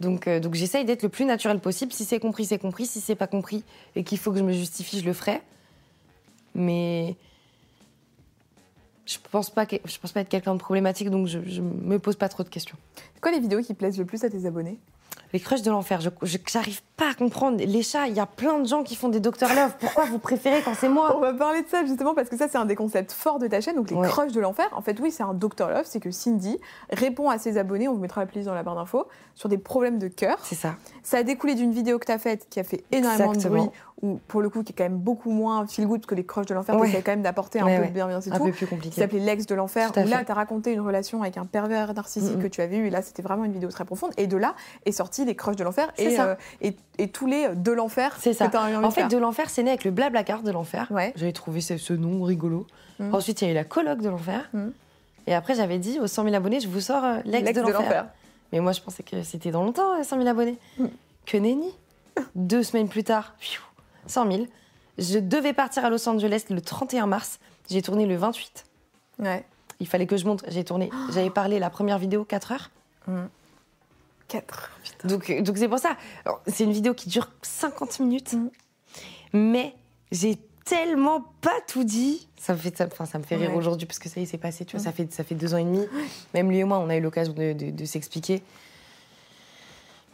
Donc, euh, donc j'essaye d'être le plus naturel possible. Si c'est compris, c'est compris. Si c'est pas compris et qu'il faut que je me justifie, je le ferai. Mais je pense pas que je pense pas être quelqu'un de problématique, donc je, je me pose pas trop de questions. C'est quoi les vidéos qui plaisent le plus à tes abonnés? Les crushs de l'enfer, je j'arrive pas à comprendre. Les chats, il y a plein de gens qui font des Dr Love. Pourquoi vous préférez quand c'est On moi va parler de ça justement parce que ça c'est un des concepts forts de ta chaîne, donc les Ouais. crushs de l'enfer. En fait oui c'est un Dr Love, c'est que Cindy répond à ses abonnés, on vous mettra la playlist dans la barre d'infos, sur des problèmes de cœur. C'est ça. Ça a découlé d'une vidéo que tu as faite qui a fait énormément de bruit, ou pour le coup qui est quand même beaucoup moins feel good que les crushs de l'enfer, Ouais. qui quand même d'apporter un Ouais, peu de bienveillance et Un tout. peu plus Qui compliqué. s'appelait L'ex de l'enfer, là tu as raconté une relation avec un pervers narcissique que tu avais eu, et là c'était vraiment une vidéo très profonde. Et de là est sorti les crushs de l'enfer et, euh, et, et tous les de l'enfer C'est ça. que En de fait, faire. de l'enfer, c'est né avec le Blablacar de l'enfer. Ouais. J'avais trouvé ce, ce nom rigolo. Mm. Ensuite, il y a eu la colloque de l'enfer. Mm. Et après, j'avais dit aux 100 000 abonnés, je vous sors euh, l'ex de l'enfer. Mais moi, je pensais que c'était dans longtemps, euh, 100 000 abonnés. Mm. Que nenni. Deux semaines plus tard, pfiou, 100 000. Je devais partir à Los Angeles le 31 mars. J'ai tourné le 28. Ouais. Il fallait que je monte. J'ai tourné. J'avais parlé la première vidéo 4 heures. 4. Donc, euh, donc c'est pour ça. C'est une vidéo qui dure 50 minutes, Mm. mais j'ai tellement pas tout dit. Ça me fait, ça, ça me fait rire Ouais. aujourd'hui parce que ça y est, c'est passé. Tu vois, Mm. ça fait ça fait deux ans et demi. Même lui et moi, on a eu l'occasion de, de- de s'expliquer.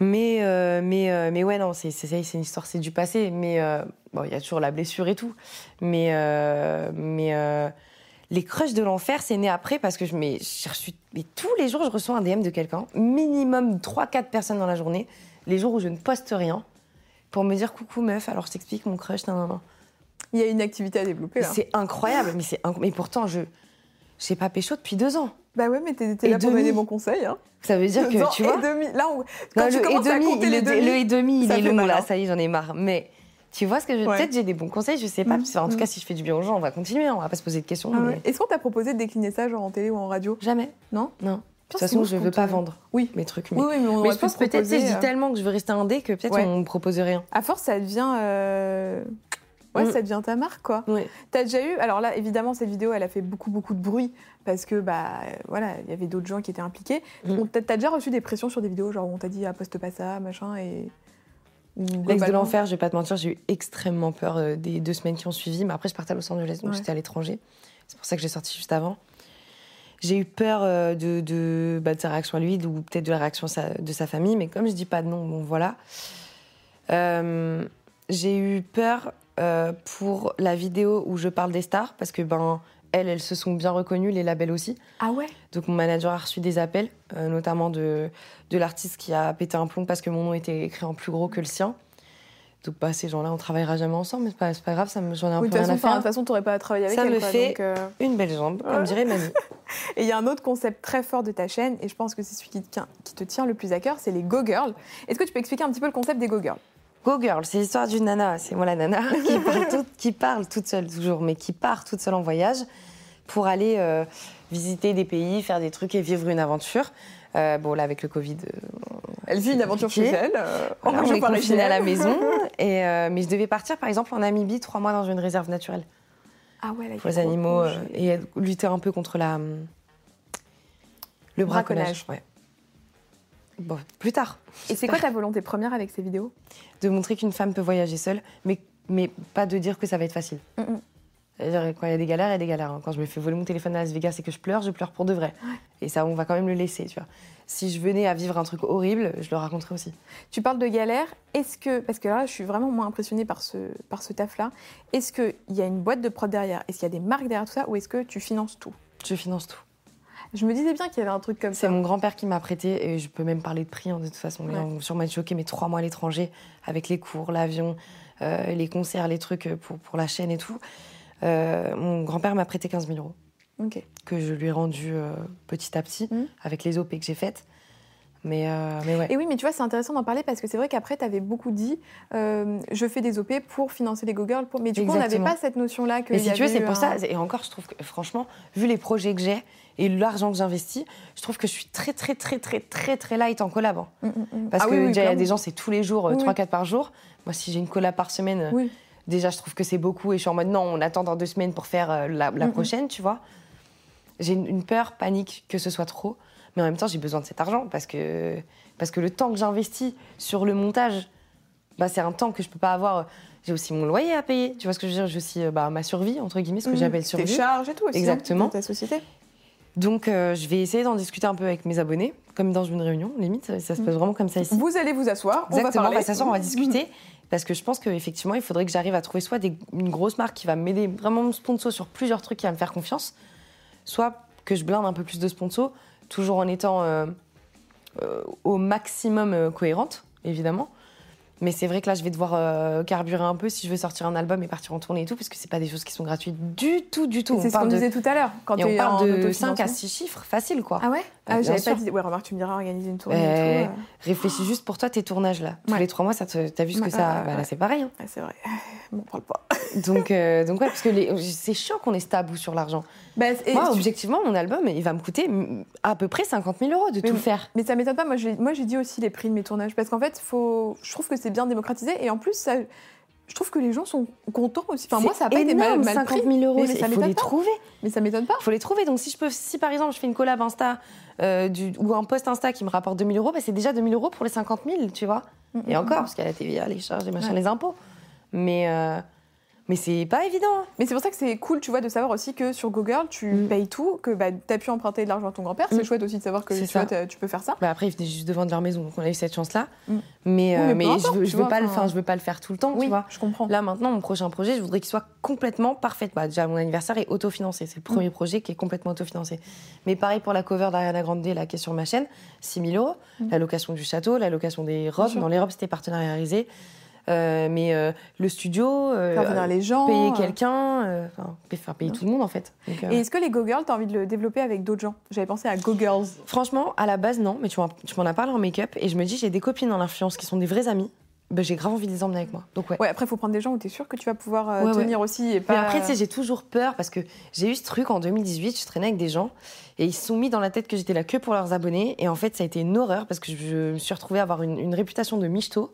Mais euh, mais euh, mais ouais non, c'est c'est ça y est, c'est une histoire, c'est du passé. Mais euh, bon, il y a toujours la blessure et tout. Mais mais les crushs de l'enfer, c'est né après parce que je mais reçu mais tous les jours je reçois un DM de quelqu'un, minimum 3-4 personnes dans la journée, les jours où je ne poste rien, pour me dire coucou meuf, alors je t'explique mon crush, nan, nan, nan. Il y a une activité à développer. C'est incroyable, mais c'est inc- mais pourtant je j'ai pas pécho depuis deux ans. Bah ouais, mais Et là pour donner demi. des bons conseils. Hein. Ça veut dire Deux ans que tu et vois. demi. Là, on- quand Non, tu le et à demi, compter le, les demi, le et demi, il est long là, hein. ça y est, j'en ai marre. Mais tu vois ce que je Ouais. Peut-être j'ai des bons conseils, je sais pas. Enfin, en tout cas, si je fais du bien aux gens, on va continuer, on va pas se poser de questions. Ah mais ouais. Est-ce qu'on t'a proposé de décliner ça genre en télé ou en radio? Jamais. Non? Non. toute façon, je veux pas vendre oui. mes trucs. Mais, oui, mais, je pense peut-être, je dis tellement que je veux rester indé que peut-être on me propose rien. À force, ça devient. Ouais, mm. ça devient ta marque, quoi. Ouais. T'as déjà eu. Alors là, évidemment, cette vidéo, elle a fait beaucoup, beaucoup de bruit parce que, bah, voilà, il y avait d'autres gens qui étaient impliqués. Mm. T'as déjà reçu des pressions sur des vidéos, genre on t'a dit, ah, poste pas ça, machin, et. L'ex de l'enfer, je vais pas te mentir, j'ai eu extrêmement peur euh, des deux semaines qui ont suivi. Mais après, je partais à Los Angeles, donc j'étais à l'étranger. C'est pour ça que j'ai sorti juste avant. J'ai eu peur euh, de, de, bah, de, sa réaction à lui ou peut-être de la réaction de sa famille, mais comme je dis pas de non, bon voilà. Euh, j'ai eu peur euh, pour la vidéo où je parle des stars, parce que ben elles, elles se sont bien reconnues, les labels aussi. Ah ouais? Donc mon manager a reçu des appels, euh, notamment de, de l'artiste qui a pété un plomb parce que mon nom était écrit en plus gros que le sien. Donc bah, ces gens-là, on travaillera jamais ensemble, mais c'est pas, pas grave, ça me, j'en ai un peu rien à faire. De toute façon, t'aurais pas à travailler avec ça elle. Ça me fait euh, une belle jambe, comme dirait Mamie. et il y a un autre concept très fort de ta chaîne, et je pense que c'est celui qui te, tient, qui te tient le plus à cœur, c'est les Go Girls. Est-ce que tu peux expliquer un petit peu le concept des Go Girls? Go Girl, c'est l'histoire d'une nana, c'est moi la nana, qui parle, toute seule toujours, mais qui part toute seule en voyage pour aller euh, visiter des pays, faire des trucs et vivre une aventure. Euh, bon, là, avec le Covid. Euh, elle vit une aventure chez elle. on est confinée à la maison. Et, mais je devais partir, par exemple, en Namibie, trois mois dans une réserve naturelle. Ah ouais, là, Pour les animaux. et lutter un peu contre la. le braconnage. Ouais. Bon, plus tard. Et c'est quoi ta volonté première avec ces vidéos? De montrer qu'une femme peut voyager seule, mais, mais pas de dire que ça va être facile. C'est-à-dire, quand il y a des galères, il y a des galères. Hein. Quand je me fais voler mon téléphone à Las Vegas et que je pleure, je pleure pour de vrai. Et ça, on va quand même le laisser, tu vois. Si je venais à vivre un truc horrible, je le raconterais aussi. Tu parles de galères. Est-ce que, parce que là, je suis vraiment moins impressionnée par ce, par ce taf-là, est-ce qu'il y a une boîte de prod derrière? Est-ce qu'il y a des marques derrière tout ça? Ou est-ce que tu finances tout? Je finance tout. Je me disais bien qu'il y avait un truc comme ça. C'est mon grand-père qui m'a prêté, et je peux même parler de prix hein, de toute façon. Ouais. On sûrement choqué, mais trois mois à l'étranger, avec les cours, l'avion, euh, les concerts, les trucs pour, pour la chaîne et tout. Euh, mon grand-père m'a prêté 15 000 euros. Que je lui ai rendu euh, petit à petit, mmh. avec les OP que j'ai faites. Mais, mais, ouais. Et oui, mais tu vois, c'est intéressant d'en parler parce que c'est vrai qu'après, tu avais beaucoup dit je fais des OP pour financer les Go Girls. Pour... Mais du coup, on n'avait pas cette notion-là que. Mais si tu veux, c'est pour ça. Et encore, je trouve que franchement, vu les projets que j'ai, et l'argent que j'investis, je trouve que je suis très, très, très, très, très, très light en collab. Hein. Mm, mm, mm. Parce ah que déjà, il y a des gens, c'est tous les jours, 3-4 par jour. Moi, si j'ai une collab par semaine, déjà, je trouve que c'est beaucoup. Et je suis en mode, non, on attend dans deux semaines pour faire euh, la, prochaine, tu vois. J'ai une, peur, panique que ce soit trop. Mais en même temps, j'ai besoin de cet argent parce que, parce que le temps que j'investis sur le montage, bah, c'est un temps que je peux pas avoir j'ai aussi mon loyer à payer. Tu vois ce que je veux dire? J'ai aussi euh, bah, ma survie, entre guillemets, ce que j'appelle survie. Tes charges et tout aussi. Hein, Exactement. ta société. Donc, euh, je vais essayer d'en discuter un peu avec mes abonnés, comme dans une réunion, limite. Ça, se passe vraiment comme ça ici. Vous allez vous asseoir, Exactement, on va parler. on va s'asseoir, on va discuter. Parce que je pense qu'effectivement, il faudrait que j'arrive à trouver soit une grosse marque qui va m'aider, vraiment mon sponsor sur plusieurs trucs qui va me faire confiance, soit que je blinde un peu plus de sponsors, toujours en étant euh, euh, au maximum cohérente, évidemment. Mais c'est vrai que là, je vais devoir euh, carburer un peu si je veux sortir un album et partir en tournée et tout, parce que c'est pas des choses qui sont gratuites du tout, du tout. C'est ce qu'on disait tout à l'heure. Quand et on parle de 5 à 6 chiffres, facile quoi. Ah ouais? Bah, ah, J'avais pas dit. Ouais, remarque, tu me diras organiser une tournée et tout. Euh. Réfléchis juste pour toi tes tournages là. Tous les 3 mois, t'as vu ce que ça. Bah, là, c'est pareil. Hein. c'est vrai. M'en parle pas. Donc, euh, donc ouais, parce que c'est chiant qu'on ait ce tabou sur l'argent. Bah, moi, objectivement, mon album, il va me coûter à peu près 50 000 euros de tout faire. Mais ça m'étonne pas. Moi, j'ai dit aussi les prix de mes tournages. Parce qu'en fait, faut... je trouve que c'est bien démocratisé. Et en plus, ça, je trouve que les gens sont contents aussi. Enfin, moi, ça n'a pas été mal, mal 50 000 euros, il faut les trouver. Mais ça m'étonne pas. Il faut les trouver. Donc, si, je peux, si par exemple, je fais une collab Insta euh, du, ou un post Insta qui me rapporte 2 000 euros, bah, c'est déjà 2 000 euros pour les 50 000, tu vois. Mm, mm, Et encore, mm. parce qu'il y a la TVA, les charges, les machins, les impôts. Mais. Euh, mais c'est pas évident. Hein. Mais c'est pour ça que c'est cool, tu vois, de savoir aussi que sur Google, tu mm. payes tout, que bah, tu as pu emprunter de l'argent à ton grand-père. C'est mm. chouette aussi de savoir que tu, vois, tu, peux faire ça. Bah après, ils venaient juste de vendre leur maison, donc on a eu cette chance-là. Mm. Mais, euh, mais, je, veux, je veux pas le, je veux pas le faire tout le temps, oui, tu vois. Je comprends. Là, maintenant, mon prochain projet, je voudrais qu'il soit complètement parfait. Bah, déjà, mon anniversaire est autofinancé. C'est le premier projet qui est complètement autofinancé. Mais pareil pour la cover d'Ariana Grande, là, qui est sur ma chaîne, 6 000 euros. La location du château, la location des robes. Dans les robes, c'était partenariarisé. Euh, mais euh, le studio, euh, les gens, payer quelqu'un, faire payer tout le monde en fait. et est-ce que les Go Girls, tu as envie de le développer avec d'autres gens? J'avais pensé à Go Girls. Franchement, à la base, non, mais tu m'en as parlé en make-up et je me dis, j'ai des copines dans l'influence qui sont des vraies amies, bah, j'ai grave envie de les emmener avec moi. Donc ouais. Ouais, après, il faut prendre des gens où tu es sûr que tu vas pouvoir euh, Ouais, ouais. tenir aussi. Et Mais après, tu sais, j'ai toujours peur parce que j'ai eu ce truc en 2018, je traînais avec des gens et ils se sont mis dans la tête que j'étais là que pour leurs abonnés. Et en fait, ça a été une horreur parce que je me suis retrouvée à avoir une, une réputation de michto,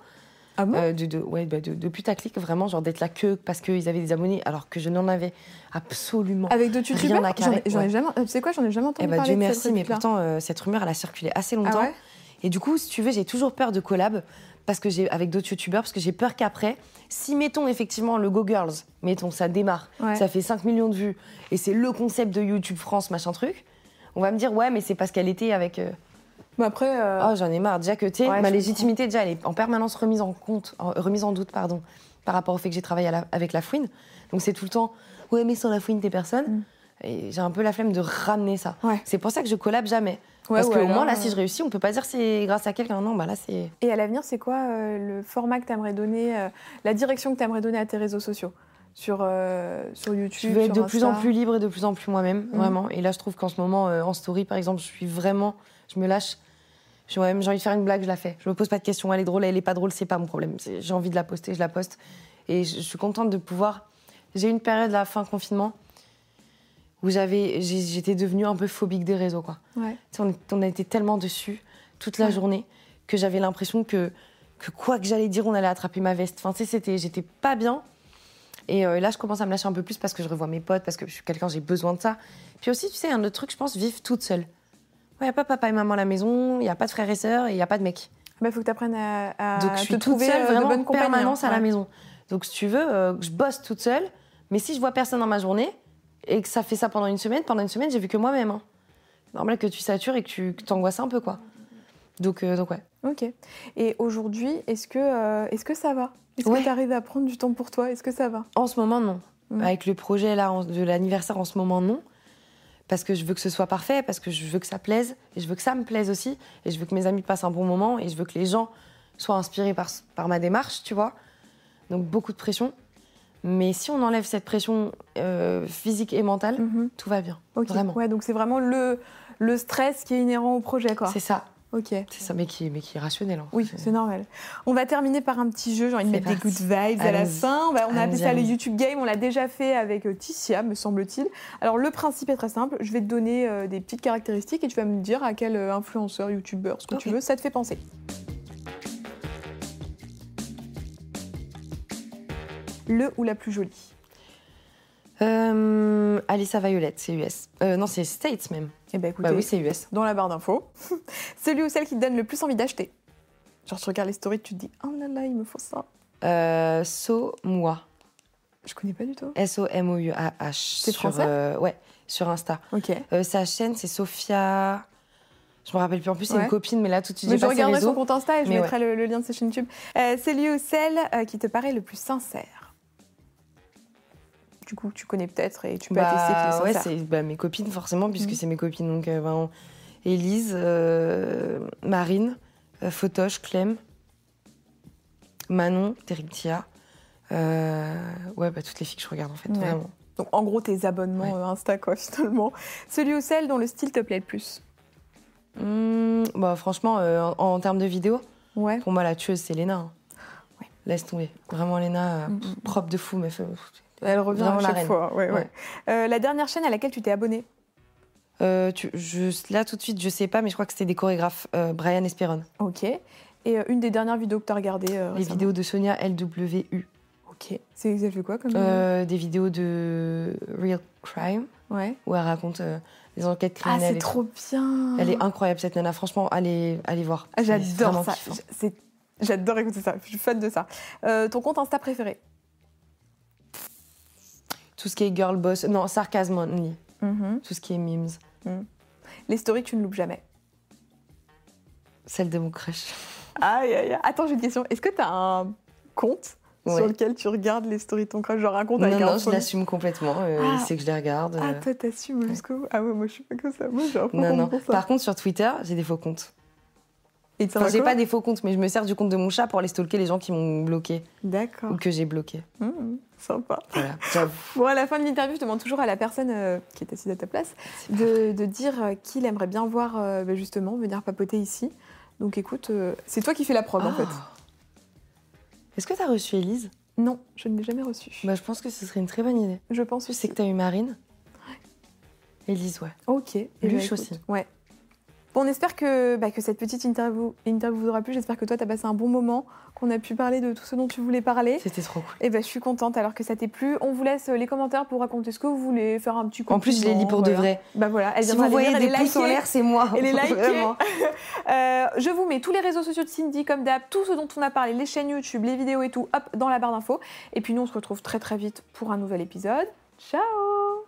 Ah bon? Euh, de, de, ouais, bah, de, de putaclic, vraiment, genre d'être là que parce qu'ils avaient des abonnés alors que je n'en avais absolument. Avec d'autres Rien youtubeurs à J'en ai, ouais. jamais. euh, Tu sais quoi J'en ai jamais Eh entendu bah, parler Dieu cette merci, mais pourtant, euh, cette rumeur, elle a circulé assez Ah longtemps. ouais? Et du coup, si tu veux, j'ai toujours peur de collab parce que j'ai avec d'autres youtubeurs parce que j'ai peur qu'après, si mettons effectivement le Go Girls, mettons ça démarre, Ouais. ça fait 5 millions de vues et c'est le concept de YouTube France machin truc, on va me dire ouais mais c'est parce qu'elle était avec. euh, Mais après. euh, Oh j'en ai marre déjà que tu sais, Ouais, ma je légitimité déjà elle est en permanence remise en compte, en- remise en doute pardon, par rapport au fait que j'ai travaillé la- avec la fouine. Donc c'est tout le temps ouais mais sans la fouine t'es personne. Mm. Et j'ai un peu la flemme de ramener ça. Ouais. C'est pour ça que je collab jamais. ouais, Parce qu'au moins, là, euh, si je réussis, on peut pas dire c'est grâce à quelqu'un. Non, bah là, c'est. Et à l'avenir, c'est quoi euh, le format que tu aimerais donner, euh, la direction que tu aimerais donner à tes réseaux sociaux? Sur, euh, sur Je YouTube veux être sur de plus en plus libre et de plus en plus moi-même, Mhm. vraiment. Et là, je trouve qu'en ce moment, euh, en story, par exemple, je suis vraiment. Je me lâche. J'ai ouais, envie de faire une blague, je la fais. Je me pose pas de questions. Elle est drôle, elle est pas drôle, c'est pas mon problème. J'ai envie de la poster, je la poste. Et je, je suis contente de pouvoir. J'ai eu une période, la fin confinement, où j'avais, j'étais devenue un peu phobique des réseaux, quoi. Ouais. On, on a été tellement dessus toute la Ouais. journée que j'avais l'impression que, que quoi que j'allais dire, on allait attraper ma veste. Enfin, c'était, j'étais pas bien. Et euh, là, je commence à me lâcher un peu plus parce que je revois mes potes, parce que je suis quelqu'un, j'ai besoin de ça. Puis aussi, tu sais, un autre truc, je pense, vivre toute seule. Il n'y a pas papa et maman à la maison, il n'y a pas de frères et sœurs, et il n'y a pas de mec. Il Bah, faut que tu apprennes à, à Donc, je te suis toute seule, euh, vraiment, en compagnies, permanence hein. à la maison. Donc, si tu veux, euh, je bosse toute seule, mais si je vois personne dans ma journée, et que ça fait ça pendant une semaine, pendant une semaine, j'ai vu que moi-même. hein. C'est normal que tu satures et que tu t'angoisses un peu, quoi. Donc, euh, donc ouais. Ok. Et aujourd'hui, est-ce que, euh, est-ce que ça va? Est-ce Ouais. que tu arrives à prendre du temps pour toi? Est-ce que ça va? En ce moment, non. Avec le projet là de l'anniversaire en ce moment, non. Parce que je veux que ce soit parfait, parce que je veux que ça plaise, et je veux que ça me plaise aussi, et je veux que mes amis passent un bon moment, et je veux que les gens soient inspirés par, par ma démarche, tu vois. Donc beaucoup de pression. Mais si on enlève cette pression euh, physique et mentale, Mhm. tout va bien. Vraiment. Ouais, donc c'est vraiment le, le stress qui est inhérent au projet, quoi. C'est ça. Ok. C'est ça, mais qui, mais qui est rationnel. hein. Oui, c'est normal. On va terminer par un petit jeu. J'ai envie de mettre des good vibes à la fin. On, va- on a appelé ça le. YouTube Game. On l'a déjà fait avec euh, Ticia, me semble-t-il. Alors, le principe est très simple. Je vais te donner euh, des petites caractéristiques et tu vas me dire à quel euh, influenceur, youtubeur, ce que tu veux, ça te fait penser. Le ou la plus jolie? Euh, Alissa Violette, c'est US. Euh, non, c'est States même. Eh ben écoutez, Bah oui, c'est US. dans la barre d'infos. Celui ou celle qui te donne le plus envie d'acheter. Genre, tu regardes les stories, tu te dis Oh là là, il me faut ça. Euh, So Moi. Je connais pas du tout. S-O-M-O-U-A-H. C'est français euh, Ouais, sur Insta. Ok. Euh, sa chaîne, c'est Sophia. Je me rappelle plus. En plus, c'est Ouais. une copine, mais là, tout de suite, j'ai je pas ses regarderai son compte Insta et je mettrai le, le lien de sa chaîne YouTube. Euh, celui ou celle qui te paraît le plus sincère. Du coup, tu connais peut-être et tu peux attester qu'il Bah, ouais, c'est bah, mes copines, forcément, puisque Mhm. c'est mes copines. Donc, euh, ben, Élise, euh, Marine, euh, Photoche, Clem, Manon, Terric Tia. Euh, ouais, bah, toutes les filles que je regarde, en fait, Ouais. vraiment. Donc, en gros, tes abonnements Ouais. Insta, quoi, finalement. Celui ou celle dont le style te plaît le plus. Hum, bah, franchement, en, en termes de vidéo, Ouais. pour moi, la tueuse, c'est Léna. hein. Laisse tomber. Vraiment, Léna, euh, Mm, mm, propre de fou, mais Elle revient à la chaque reine. fois. Ouais. Euh, la dernière chaîne à laquelle tu t'es abonné? Euh, tu- je, là, tout de suite, je sais pas, mais je crois que c'était des chorégraphes, euh, Brian Esperon. Ok. Et une des dernières vidéos que tu as regardées Les vidéos de Sonia LWU. Ok. C'est fait quoi comme. Des vidéos de Real Crime, Ouais. où elle raconte des enquêtes Ah, criminelles. c'est et trop bien. Elle est incroyable, cette nana. Franchement, allez, allez voir. Ah, C'est J'adore ça. c'est- J'adore écouter ça. Je suis fan de ça. Ton compte Insta préféré? Tout ce qui est girl boss, non, sarcasme only. Mhm. Tout ce qui est memes. Les stories tu ne loupes jamais. Celle de mon crush. Aïe, aïe, aïe. Attends, j'ai une question. Est-ce que tu as un compte sur Ouais. lequel tu regardes les stories de ton crush? Genre un compte Non, avec un non, je l'assume complètement. euh, Ah. Il sait que je les regarde. Ah, euh. toi, t'assumes jusqu'au bout. Ah ouais, moi, je suis pas comme ça. Moi, j'ai un faux non, compte non. ça. Par contre, sur Twitter, j'ai des faux comptes. Enfin, j'ai pas des faux comptes, mais je me sers du compte de mon chat pour aller stalker les gens qui m'ont bloqué D'accord. ou que j'ai bloqué. Mmh, sympa. Voilà. Bon, à la fin de l'interview, je demande toujours à la personne euh, qui est assise à ta place de, de dire euh, qui il aimerait bien voir euh, bah, justement venir papoter ici. Donc écoute, euh, c'est toi qui fais la prod en fait. Ah. Est-ce que tu as reçu Elise Non, je ne l'ai jamais reçue. Bah, je pense que ce serait une très bonne idée. Je pense aussi. sais que tu as eu Marine? Elise, ouais. Ok. Eh Luche ben, aussi. Ouais. Bon, on espère que, bah, que cette petite interview, interview vous aura plu. J'espère que toi, tu as passé un bon moment, qu'on a pu parler de tout ce dont tu voulais parler. C'était trop cool. Et ben, je suis contente alors que ça t'ait plu. On vous laisse euh, les commentaires pour raconter ce que vous voulez, faire un petit En plus, je les lis pour de vrai. Bah voilà, elle Si vous voyez lire, des pouces en l'air, c'est moi. Et les. Euh, je vous mets tous les réseaux sociaux de Cindy comme d'hab, tout ce dont on a parlé, les chaînes YouTube, les vidéos et tout, hop, dans la barre d'infos. Et puis nous, on se retrouve très très vite pour un nouvel épisode. Ciao